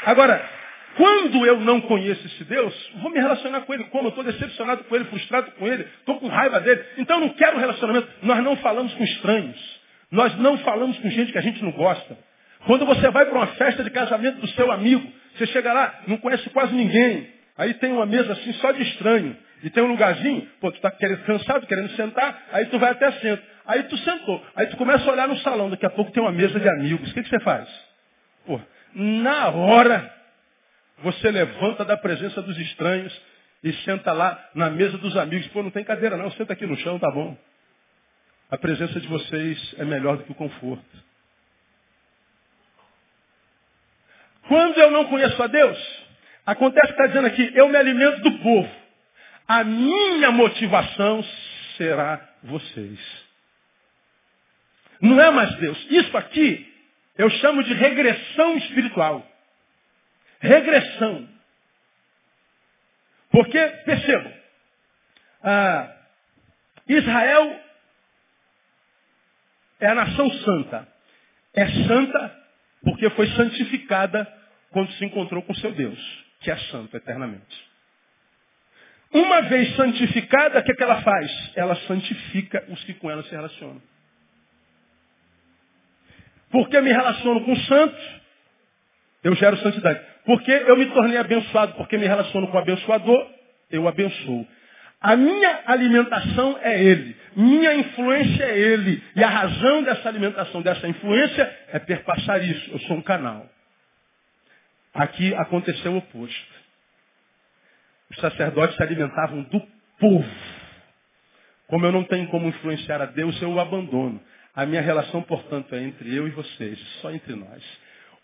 Agora, quando eu não conheço esse Deus, vou me relacionar com ele. Como eu estou decepcionado com ele, frustrado com ele, estou com raiva dele. Então eu não quero relacionamento. Nós não falamos com estranhos. Nós não falamos com gente que a gente não gosta. Quando você vai para uma festa de casamento do seu amigo, você chega lá, não conhece quase ninguém. Aí tem uma mesa assim só de estranho. E tem um lugarzinho, pô, tu está querendo, cansado, querendo sentar, aí tu vai até centro. Aí tu sentou. Aí tu começa a olhar no salão, daqui a pouco tem uma mesa de amigos. O que, que você faz? Pô, na hora, você levanta da presença dos estranhos e senta lá na mesa dos amigos. Pô, não tem cadeira não, senta aqui no chão, tá bom. A presença de vocês é melhor do que o conforto. Quando eu não conheço a Deus, acontece que está dizendo aqui, eu me alimento do povo. A minha motivação será vocês. Não é mais Deus. Isso aqui eu chamo de regressão espiritual. Regressão. Porque, percebam, ah, Israel é a nação santa. É santa porque foi santificada quando se encontrou com seu Deus, que é santo eternamente. Uma vez santificada, o que, é que ela faz? Ela santifica os que com ela se relacionam. Porque eu me relaciono com santos, eu gero santidade. Porque eu me tornei abençoado, porque me relaciono com o abençoador, eu abençoo. A minha alimentação é Ele. Minha influência é Ele. E a razão dessa alimentação, dessa influência, é perpassar isso. Eu sou um canal. Aqui aconteceu o oposto. Os sacerdotes se alimentavam do povo. Como eu não tenho como influenciar a Deus, eu o abandono. A minha relação, portanto, é entre eu e vocês, só entre nós.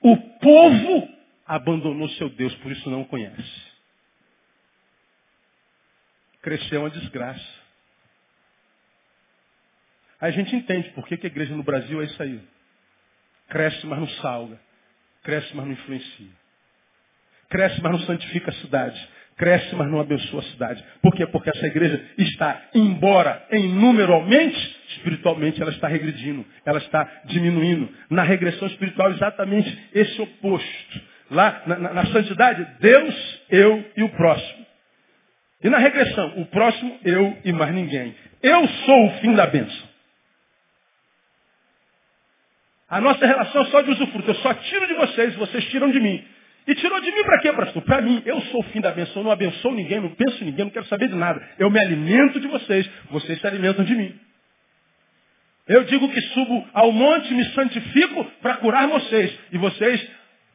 O povo abandonou seu Deus, por isso não o conhece. Cresceu uma desgraça. Aí a gente entende por que, que a igreja no Brasil é isso aí. Cresce, mas não salga. Cresce, mas não influencia. Cresce, mas não santifica a cidade. Cresce, mas não abençoa a cidade. Por quê? Porque essa igreja está, embora em espiritualmente ela está regredindo, ela está diminuindo. Na regressão espiritual, exatamente esse oposto. Lá na, na, na santidade, Deus, eu e o próximo. E na regressão, o próximo, eu e mais ninguém. Eu sou o fim da bênção. A nossa relação é só de usufruto. Eu só tiro de vocês, vocês tiram de mim. E tirou de mim para quê, pastor? Para mim. Eu sou o fim da bênção. Eu não abençoo ninguém, não penso em ninguém, não quero saber de nada. Eu me alimento de vocês. Vocês se alimentam de mim. Eu digo que subo ao monte, me santifico para curar vocês. E vocês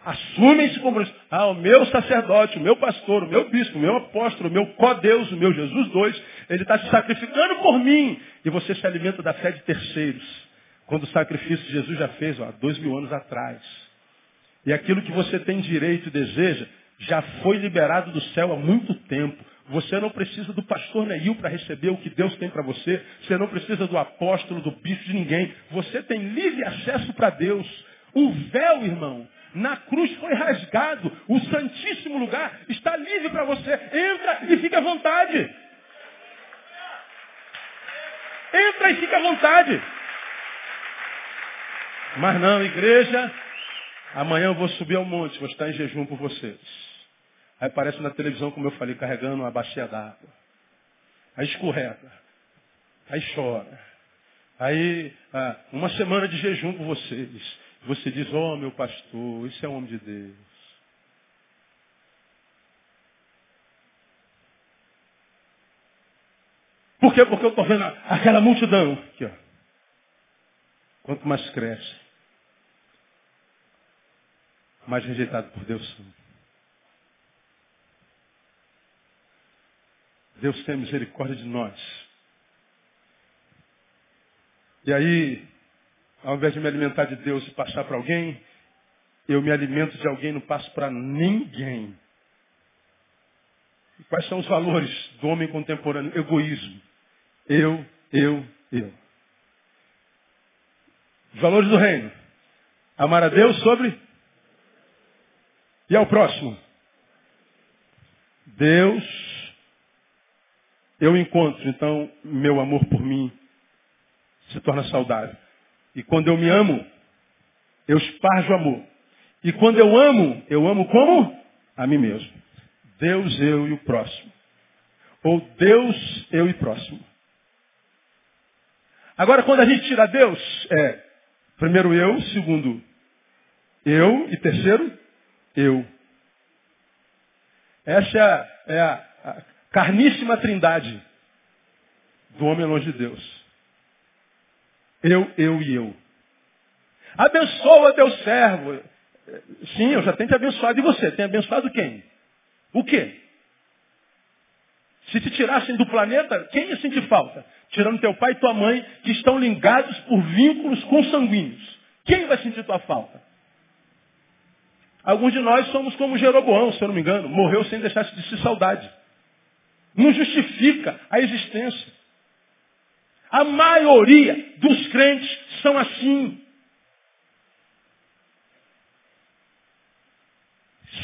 assumem esse compromisso. Ah, o meu sacerdote, o meu pastor, o meu bispo, o meu apóstolo, o meu có-deus, o meu Jesus dois, ele está se sacrificando por mim. E você se alimenta da fé de terceiros. Quando o sacrifício Jesus já fez, ó, dois mil anos atrás. E aquilo que você tem direito e deseja, já foi liberado do céu há muito tempo. Você não precisa do pastor Neil para receber o que Deus tem para você. Você não precisa do apóstolo, do bispo, de ninguém. Você tem livre acesso para Deus. O véu, irmão, na cruz foi rasgado. O santíssimo lugar está livre para você. Entra e fica à vontade. Entra e fica à vontade. Mas não, igreja, amanhã eu vou subir ao monte, vou estar em jejum por vocês. Aí aparece na televisão, como eu falei, carregando uma bacia d'água. Aí escorrega. Aí chora. Aí, ah, uma semana de jejum com vocês. Você diz, oh meu pastor, isso é um homem de Deus. Por quê? Porque eu estou vendo aquela multidão. Aqui, ó. Quanto mais cresce, mais rejeitado por Deus são. Deus tem misericórdia de nós. E aí, ao invés de me alimentar de Deus e passar para alguém, eu me alimento de alguém e não passo para ninguém. E quais são os valores do homem contemporâneo? Egoísmo. Eu, eu, eu. Os valores do reino. Amar a Deus sobre. E ao próximo. Deus, eu encontro, então, meu amor por mim se torna saudável. E quando eu me amo, eu esparjo amor. E quando eu amo, eu amo como? A mim mesmo. Deus, eu e o próximo. Ou Deus, eu e próximo. Agora, quando a gente tira Deus, é primeiro eu, segundo eu e terceiro eu. Essa é a, é a, carníssima trindade do homem longe de Deus. Eu, eu e eu. Abençoa teu servo. Sim, eu já tenho te abençoado. E você? Tem abençoado quem? O quê? Se te tirassem do planeta, quem ia sentir falta? tirando teu pai e tua mãe, que estão ligados por vínculos consanguíneos. Quem vai sentir tua falta? Alguns de nós somos como Jeroboão, se eu não me engano, morreu sem deixar de se saudade. Não justifica a existência. A maioria dos crentes são assim.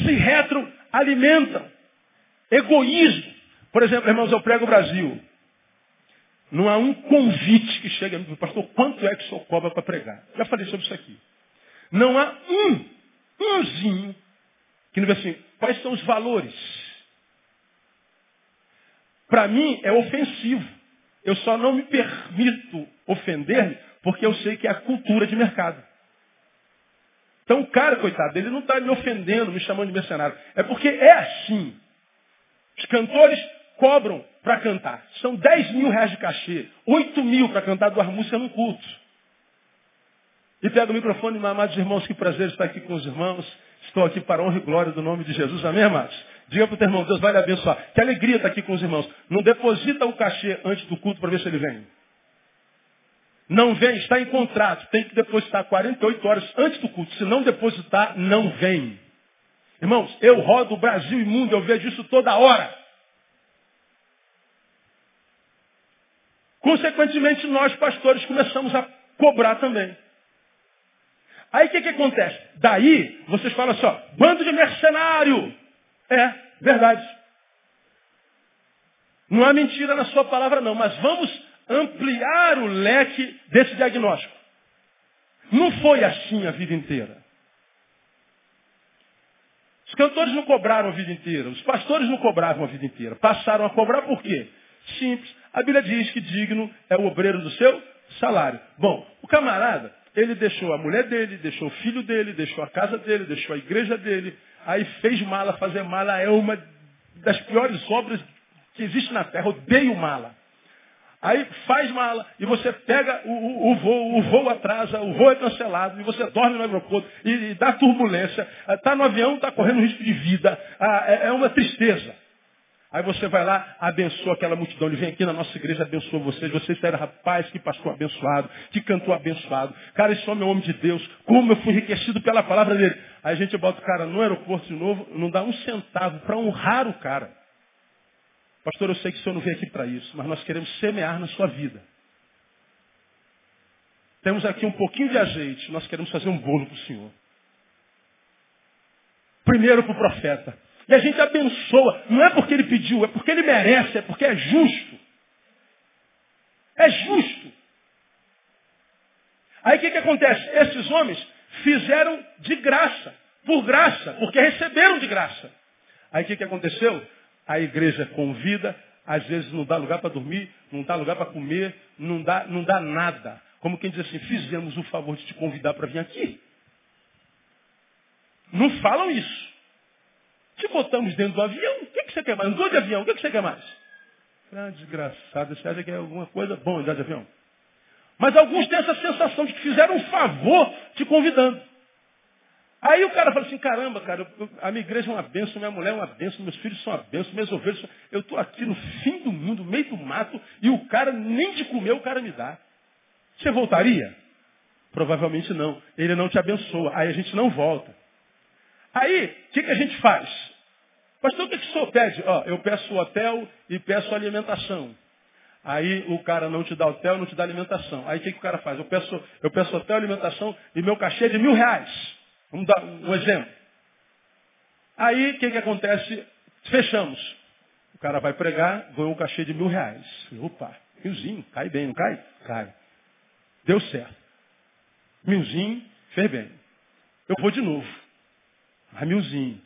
Se retroalimentam. Egoísmo. Por exemplo, irmãos, eu prego o Brasil. Não há um convite que chega a mim, pastor, quanto é que o senhor cobra para pregar? Já falei sobre isso aqui. Não há um, umzinho, que não vê assim, quais são os valores? Para mim é ofensivo. Eu só não me permito ofender-me porque eu sei que é a cultura de mercado. Então o cara, coitado, ele não está me ofendendo, me chamando de mercenário. É porque é assim. Os cantores cobram para cantar. São 10 mil reais de cachê, 8 mil para cantar duas músicas num culto. E pega o microfone, amados irmãos, que prazer estar aqui com os irmãos. Estou aqui para a honra e glória do nome de Jesus. Amém, amados? Diga para o teu irmão, Deus vai lhe abençoar. Que alegria estar aqui com os irmãos. Não deposita o cachê antes do culto para ver se ele vem. Não vem, está em contrato. Tem que depositar 48 horas antes do culto. Se não depositar, não vem. Irmãos, eu rodo o Brasil e mundo, eu vejo isso toda hora. Consequentemente, nós, pastores, começamos a cobrar também. Aí o que, que acontece? Daí, vocês falam assim, ó, bando de mercenário. É, verdade. Não há mentira na sua palavra, não, mas vamos ampliar o leque desse diagnóstico. Não foi assim a vida inteira. Os cantores não cobraram a vida inteira, os pastores não cobravam a vida inteira. Passaram a cobrar por quê? Simples. A Bíblia diz que digno é o obreiro do seu salário. Bom, o camarada, ele deixou a mulher dele, deixou o filho dele, deixou a casa dele, deixou a igreja dele, aí fez mala. Fazer mala é uma das piores obras que existe na terra. Odeio mala. Aí faz mala e você pega o, o, o, voo, o voo atrasa, o voo é cancelado, e você dorme no aeroporto e, e dá turbulência, está no avião, está correndo risco de vida, ah, é, é uma tristeza. Aí você vai lá, abençoa aquela multidão. Ele vem aqui na nossa igreja, abençoa vocês. Vocês eram rapaz que pastor abençoado, que cantou abençoado. Cara, esse homem é homem de Deus. Como eu fui enriquecido pela palavra dele. Aí a gente bota o cara no aeroporto de novo, não dá um centavo para honrar o cara. Pastor, eu sei que o senhor não veio aqui para isso, mas nós queremos semear na sua vida. Temos aqui um pouquinho de azeite, nós queremos fazer um bolo para o senhor. Primeiro para o profeta. E a gente abençoa. Não é porque ele pediu, é porque ele merece, é porque é justo. É justo. Aí o que, que acontece? Esses homens fizeram de graça, por graça, porque receberam de graça. Aí o que, que aconteceu? A igreja convida, às vezes não dá lugar para dormir, não dá lugar para comer, não dá, não dá nada. Como quem diz assim, fizemos o favor de te convidar para vir aqui. Não falam isso. Te botamos dentro do avião, o que, que você quer mais? Andou de avião, o que, que você quer mais? Ah, desgraçado, você acha que é alguma coisa bom andar de avião? Mas alguns têm essa sensação de que fizeram um favor te convidando. Aí o cara fala assim, caramba, cara, a minha igreja é uma benção, minha mulher é uma benção, meus filhos são uma benção, meus ovelhas são... Eu estou aqui no fim do mundo, no meio do mato, e o cara, nem de comer, o cara me dá. Você voltaria? Provavelmente não. Ele não te abençoa. Aí a gente não volta. Aí, o que, que, a gente faz? Pastor, o que, que o senhor pede? Ó, eu peço hotel e peço alimentação. Aí o cara não te dá hotel, não te dá alimentação. Aí o que, que o cara faz? Eu peço, eu peço hotel, alimentação e meu cachê é de mil reais. Vamos dar um exemplo. Aí, o que, que acontece? Fechamos. O cara vai pregar, ganhou um cachê de mil reais. Opa, milzinho, cai bem, não cai? Cai. Deu certo. Milzinho, fez bem. Eu vou de novo. Mas milzinho.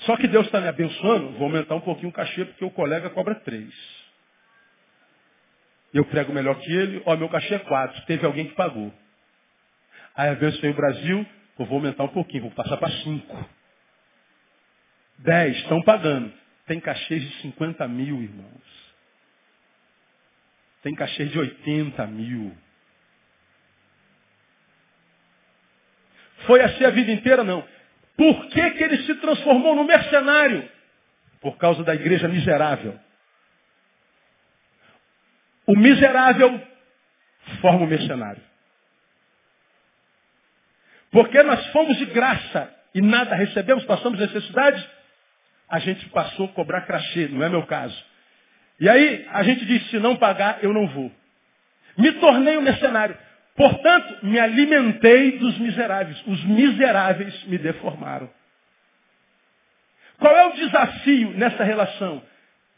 Só que Deus está me abençoando, vou aumentar um pouquinho o cachê, porque o colega cobra três. Eu prego melhor que ele, ó, meu cachê é quatro. Teve alguém que pagou. Aí abençoei o Brasil, eu vou aumentar um pouquinho, vou passar para cinco. Dez, estão pagando. Tem cachês de 50 mil, irmãos. Tem cachês de 80 mil. Foi assim a vida inteira? Não. Por que, que ele se transformou no mercenário? Por causa da igreja miserável. O miserável forma o mercenário. Porque nós fomos de graça e nada recebemos, passamos necessidade, a gente passou a cobrar crachê, não é meu caso. E aí a gente diz, se não pagar, eu não vou. Me tornei um mercenário. Portanto, me alimentei dos miseráveis. Os miseráveis me deformaram. Qual é o desafio nessa relação?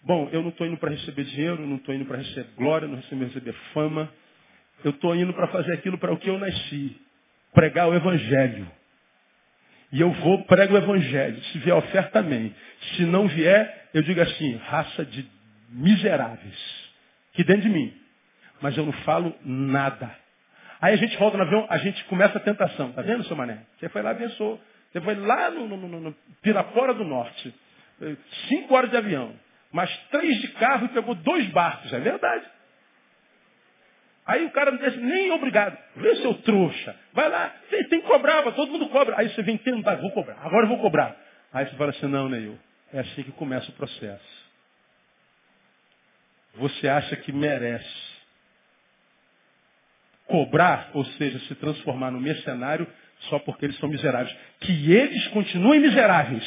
Bom, eu não estou indo para receber dinheiro, não estou indo para receber glória, não estou receber fama. Eu estou indo para fazer aquilo para o que eu nasci pregar o Evangelho. E eu vou, prego o Evangelho. Se vier oferta, amém. Se não vier, eu digo assim, raça de miseráveis. Que dentro de mim. Mas eu não falo nada. Aí a gente volta no avião, a gente começa a tentação. Tá vendo, seu mané? Você foi lá abençoou. Você foi lá no, no, no, no Pirapora do Norte. Cinco horas de avião. Mais três de carro e pegou dois barcos. É verdade. Aí o cara não diz nem obrigado. Vê seu trouxa. Vai lá, tem, que cobrar, todo mundo cobra. Aí você vem tentar, vou cobrar, agora eu vou cobrar. Aí você fala assim, não, Neil, é assim que começa o processo. Você acha que merece cobrar, ou seja, se transformar no mercenário só porque eles são miseráveis. Que eles continuem miseráveis,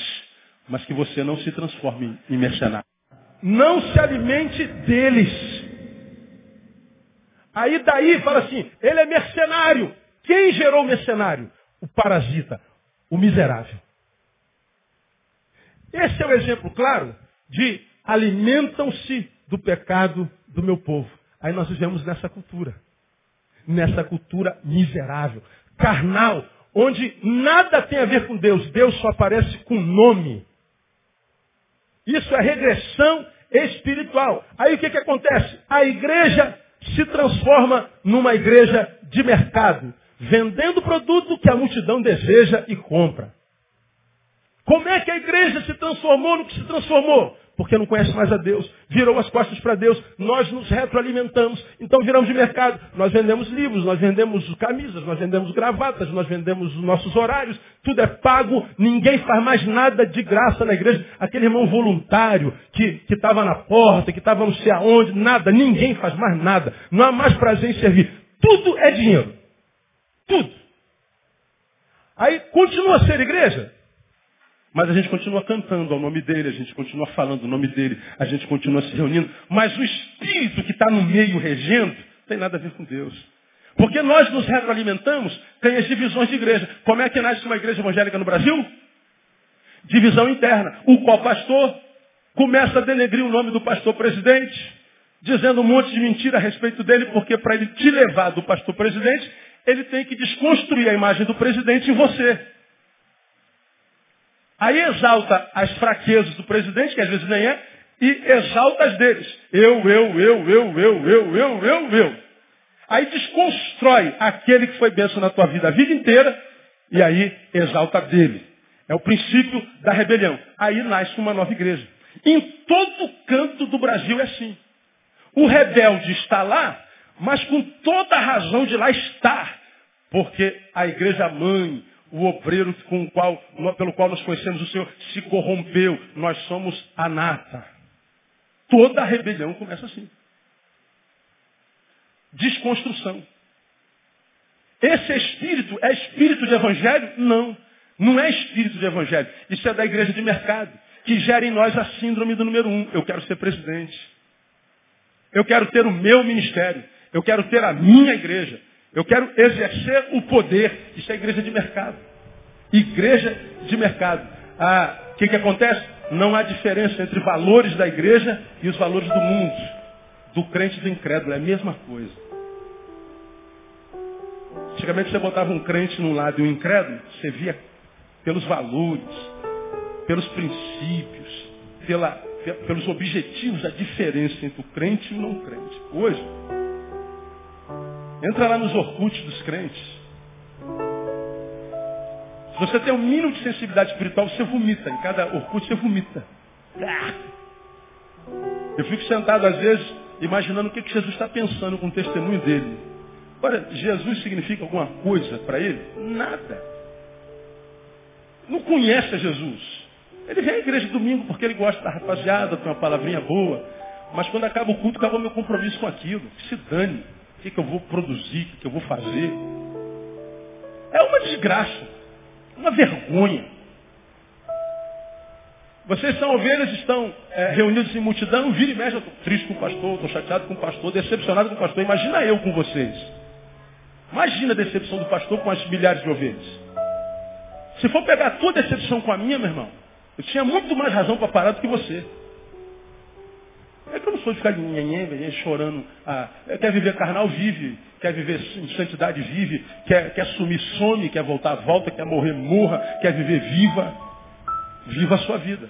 mas que você não se transforme em mercenário. Não se alimente deles. Aí daí fala assim, ele é mercenário. Quem gerou o mercenário? O parasita, o miserável. Esse é o exemplo claro de alimentam-se do pecado do meu povo. Aí nós vivemos nessa cultura. Nessa cultura miserável, carnal, onde nada tem a ver com Deus. Deus só aparece com nome. Isso é regressão espiritual. Aí o que, que acontece? A igreja se transforma numa igreja de mercado, vendendo produto que a multidão deseja e compra. Como é que a igreja se transformou no que se transformou? Porque não conhece mais a Deus, virou as costas para Deus, nós nos retroalimentamos, então viramos de mercado. Nós vendemos livros, nós vendemos camisas, nós vendemos gravatas, nós vendemos os nossos horários, tudo é pago, ninguém faz mais nada de graça na igreja. Aquele irmão voluntário que estava na porta, que estava não sei aonde, nada, ninguém faz mais nada. Não há mais prazer em servir. Tudo é dinheiro. Tudo. Aí continua a ser igreja? Mas a gente continua cantando ao nome dele, a gente continua falando o nome dele, a gente continua se reunindo. Mas o espírito que está no meio regendo tem nada a ver com Deus. Porque nós nos retroalimentamos, tem as divisões de igreja. Como é que nasce uma igreja evangélica no Brasil? Divisão interna. O qual pastor começa a denegrir o nome do pastor presidente, dizendo um monte de mentira a respeito dele, porque para ele te levar do pastor presidente, ele tem que desconstruir a imagem do presidente em você. Aí exalta as fraquezas do presidente, que às vezes nem é, e exalta as deles. Eu, eu, eu, eu, eu, eu, eu, eu, eu. Aí desconstrói aquele que foi benção na tua vida a vida inteira, e aí exalta dele. É o princípio da rebelião. Aí nasce uma nova igreja. Em todo canto do Brasil é assim. O rebelde está lá, mas com toda a razão de lá estar. Porque a igreja mãe, o obreiro com o qual, pelo qual nós conhecemos o Senhor, se corrompeu. Nós somos a nata. Toda rebelião começa assim. Desconstrução. Esse espírito é espírito de evangelho? Não. Não é espírito de evangelho. Isso é da igreja de mercado, que gera em nós a síndrome do número um. Eu quero ser presidente. Eu quero ter o meu ministério. Eu quero ter a minha igreja. Eu quero exercer o poder. Isso é igreja de mercado. Igreja de mercado. Ah, o que, que acontece? Não há diferença entre valores da igreja e os valores do mundo. Do crente e do incrédulo. É a mesma coisa. Antigamente você botava um crente num lado e um incrédulo, você via pelos valores, pelos princípios, pela, pelos objetivos, a diferença entre o crente e o não crente. Hoje, entra lá nos orkutes dos crentes. Se você tem um mínimo de sensibilidade espiritual, você vomita. Em cada orkut você vomita. Eu fico sentado às vezes imaginando o que Jesus está pensando com o testemunho dele. Agora, Jesus significa alguma coisa para ele? Nada não conhece a Jesus. Ele vem à igreja domingo porque ele gosta da rapaziada, tem uma palavrinha boa. Mas quando acaba o culto, acabou meu compromisso com aquilo. Que se dane. Que, que eu vou produzir, o que, que eu vou fazer. É uma desgraça. Uma vergonha. Vocês são ovelhas, estão é, reunidos em multidão, vira e mexe, eu estou triste com o pastor, estou chateado com o pastor, decepcionado com o pastor. Imagina eu com vocês. Imagina a decepção do pastor com as milhares de ovelhas. Se for pegar a tua decepção com a minha, meu irmão, eu tinha muito mais razão para parar do que você. É que eu não sou de ficar nhenhen, chorando. Ah, quer viver carnal, vive. Quer viver em santidade, vive. Quer, quer sumir, some. Quer voltar, volta. Quer morrer, morra. Quer viver, viva. Viva a sua vida.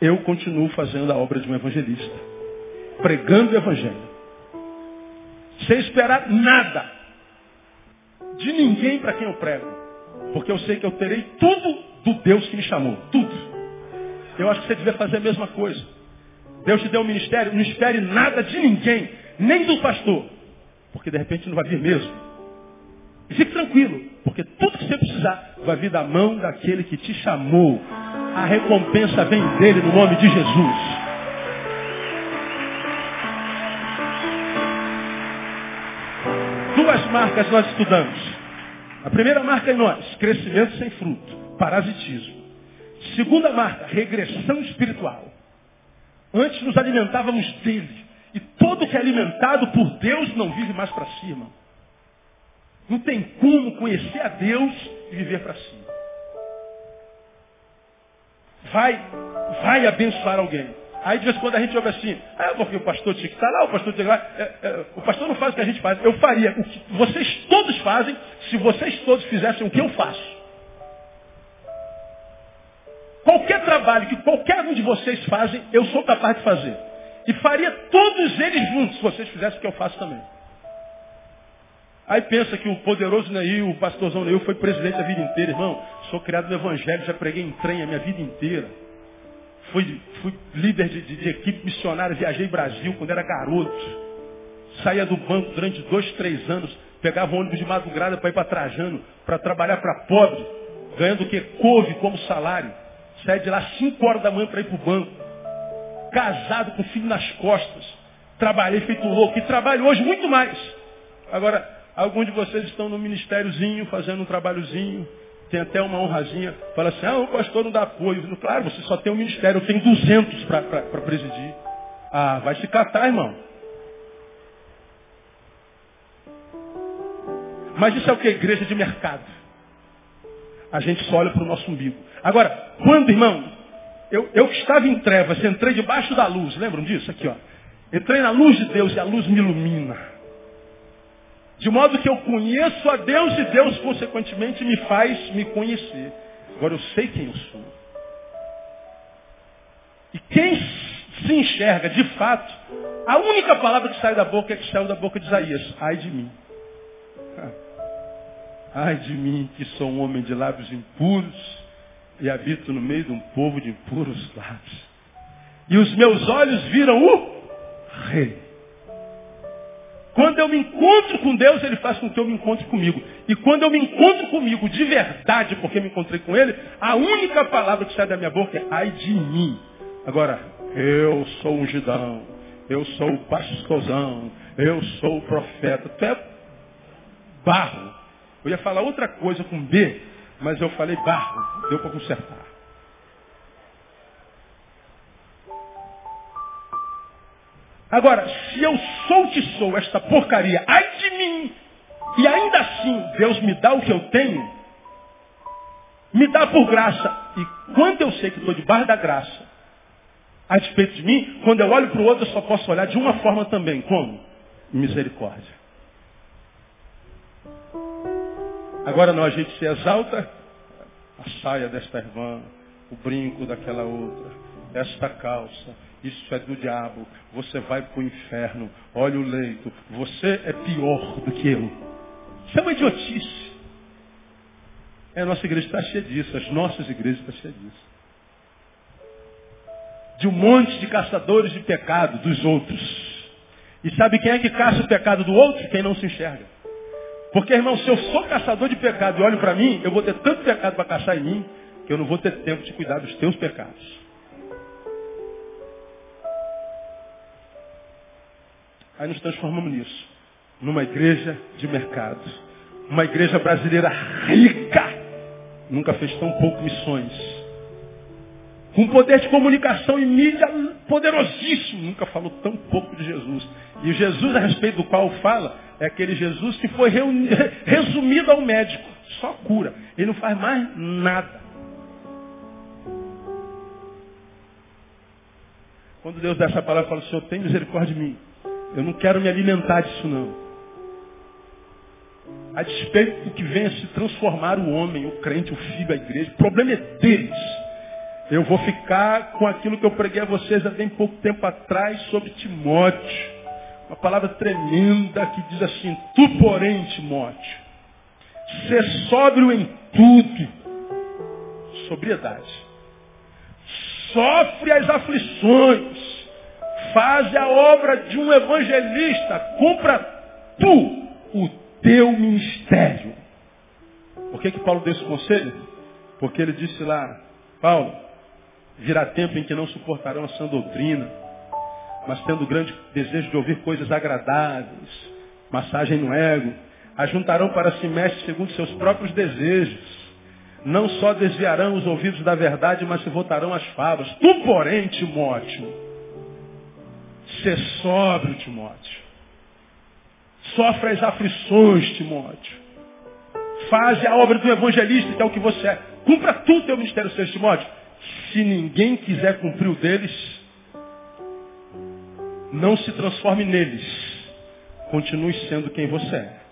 Eu continuo fazendo a obra de um evangelista. Pregando o evangelho. Sem esperar nada. De ninguém para quem eu prego. Porque eu sei que eu terei tudo do Deus que me chamou. Tudo. Eu acho que você devia fazer a mesma coisa. Deus te deu um ministério, não espere nada de ninguém, nem do pastor. Porque de repente não vai vir mesmo. E fique tranquilo, porque tudo que você precisar vai vir da mão daquele que te chamou. A recompensa vem dele no nome de Jesus. Duas marcas nós estudamos. A primeira marca em nós, crescimento sem fruto, parasitismo. Segunda marca, regressão espiritual. Antes nos alimentávamos dele. E todo que é alimentado por Deus não vive mais para irmão. Não tem como conhecer a Deus e viver para si. Vai, vai abençoar alguém. Aí de vez em quando a gente ouve assim, ah, porque o pastor tinha que estar lá, o pastor tinha que estar lá. É, é, o pastor não faz o que a gente faz. Eu faria o que vocês todos fazem se vocês todos fizessem o que eu faço. Qualquer trabalho que qualquer um de vocês fazem, eu sou capaz de fazer. E faria todos eles juntos se vocês fizessem o que eu faço também. Aí pensa que o poderoso Neil, o pastorzão Neil, foi presidente a vida inteira, irmão. Sou criado no Evangelho, já preguei em trem a minha vida inteira. Fui, fui líder de, de, de, equipe missionária, viajei Brasil quando era garoto. Saía do banco durante dois, três anos, pegava ônibus de madrugada para ir para Trajano, para trabalhar para pobre, ganhando o que? Couve como salário. Saía de lá cinco horas da manhã para ir para o banco. Casado com filho nas costas. Trabalhei feito louco. E trabalho hoje muito mais. Agora, alguns de vocês estão no ministériozinho, fazendo um trabalhozinho, tem até uma honrazinha, fala assim, ah, o pastor não dá apoio. Claro, você só tem um ministério, eu tenho 200 para presidir. Ah, vai se catar, irmão. Mas isso é o que? Igreja de mercado. A gente só olha para o nosso umbigo. Agora, quando, irmão, eu, eu que estava em trevas, entrei debaixo da luz, lembram disso? Aqui, ó. Entrei na luz de Deus e a luz me ilumina. De modo que eu conheço a Deus e Deus, consequentemente, me faz me conhecer. Agora eu sei quem eu sou. E quem se enxerga de fato, a única palavra que sai da boca é que saiu da boca de Isaías. Ai de mim. Ai de mim, que sou um homem de lábios impuros e habito no meio de um povo de impuros lábios. E os meus olhos viram o Rei. Quando eu me encontro com Deus, Ele faz com que eu me encontre comigo. E quando eu me encontro comigo de verdade, porque me encontrei com Ele, a única palavra que sai da minha boca é ai de mim. Agora, eu sou um ungidão, eu sou o pastorzão, eu sou o profeta. Tu é barro. Eu ia falar outra coisa com B, mas eu falei barro. Deu para consertar. Agora, se eu sou o que sou, esta porcaria, ai de mim, e ainda assim Deus me dá o que eu tenho, me dá por graça. E quando eu sei que estou debaixo da graça, a despeito de mim, quando eu olho para o outro, eu só posso olhar de uma forma também. Como? Misericórdia. Agora não, a gente se exalta, a saia desta irmã, o brinco daquela outra, esta calça, isso é do diabo, você vai para o inferno, olha o leito, você é pior do que eu. Isso é uma idiotice. É, a nossa igreja está cheia disso, as nossas igrejas estão cheias disso. De um monte de caçadores de pecado dos outros. E sabe quem é que caça o pecado do outro? Quem não se enxerga. Porque, irmão, se eu sou caçador de pecado e olho para mim, eu vou ter tanto pecado para caçar em mim, que eu não vou ter tempo de cuidar dos teus pecados. Aí nos transformamos nisso. Numa igreja de mercado. Uma igreja brasileira rica. Nunca fez tão pouco missões. Com poder de comunicação e mídia poderosíssimo. Nunca falou tão pouco de Jesus. E o Jesus a respeito do qual fala é aquele Jesus que foi resumido ao médico. Só cura. Ele não faz mais nada. Quando Deus dá essa palavra, fala, Senhor, tem misericórdia de mim. Eu não quero me alimentar disso não. A despeito do que venha se transformar o homem, o crente, o filho, a igreja, o problema é deles. Eu vou ficar com aquilo que eu preguei a vocês há bem pouco tempo atrás sobre Timóteo. Uma palavra tremenda que diz assim, tu porém, Timóteo, ser sóbrio em tudo. Sobriedade. Sofre as aflições Faz a obra de um evangelista. Cumpra tu o teu ministério. Por que, que Paulo deu esse conselho? Porque ele disse lá, Paulo, virá tempo em que não suportarão a sã doutrina, mas tendo grande desejo de ouvir coisas agradáveis, massagem no ego, ajuntarão para si mestres segundo seus próprios desejos. Não só desviarão os ouvidos da verdade, mas se voltarão às favas. Tu, porém, Timóteo, Ser sóbrio, Timóteo. Sofre as aflições, Timóteo. Faz a obra do evangelista, que é o que você é. Cumpra tudo o teu ministério, Senhor Timóteo. Se ninguém quiser cumprir o deles, não se transforme neles. Continue sendo quem você é.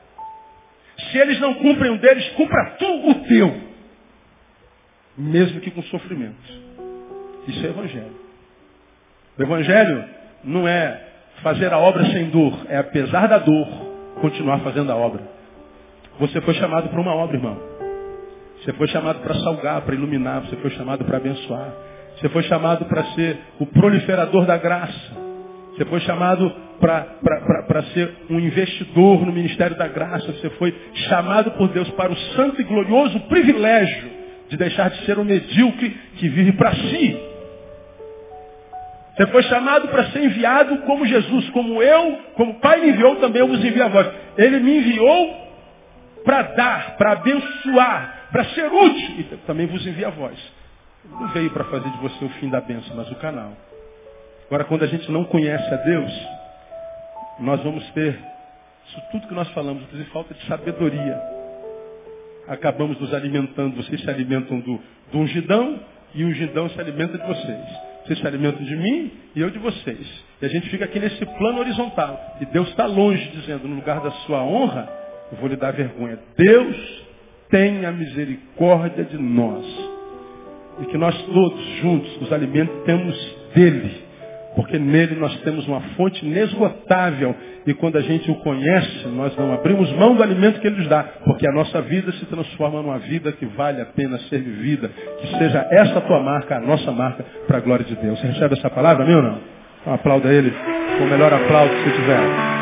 Se eles não cumprem o deles, cumpra tu o teu. Mesmo que com sofrimento. Isso é evangelho. O evangelho não é fazer a obra sem dor, é apesar da dor, continuar fazendo a obra. Você foi chamado para uma obra, irmão. Você foi chamado para salgar, para iluminar, você foi chamado para abençoar. Você foi chamado para ser o proliferador da graça. Você foi chamado para ser um investidor no ministério da graça. Você foi chamado por Deus para o santo e glorioso privilégio de deixar de ser um medíocre que vive para si você foi chamado para ser enviado como Jesus, como eu, como o Pai me enviou, também eu vos envio a vós. Ele me enviou para dar, para abençoar, para ser útil. E também vos envia a vós. Ele não veio para fazer de você o fim da bênção, mas o canal. Agora, quando a gente não conhece a Deus, nós vamos ter isso tudo que nós falamos, inclusive falta de sabedoria. Acabamos nos alimentando, vocês se alimentam do, do ungidão e o ungidão se alimenta de vocês. Vocês se alimentam de mim e eu de vocês. E a gente fica aqui nesse plano horizontal. E Deus está longe, dizendo, no lugar da sua honra, eu vou lhe dar vergonha. Deus tenha misericórdia de nós. e que nós todos juntos nos alimentemos dele. Porque nele nós temos uma fonte inesgotável. E quando a gente o conhece, nós não abrimos mão do alimento que ele nos dá. Porque a nossa vida se transforma numa vida que vale a pena ser vivida. Que seja essa a tua marca, a nossa marca, para a glória de Deus. Você recebe essa palavra, meu ou não? Então aplauda ele com o melhor aplauso que você tiver.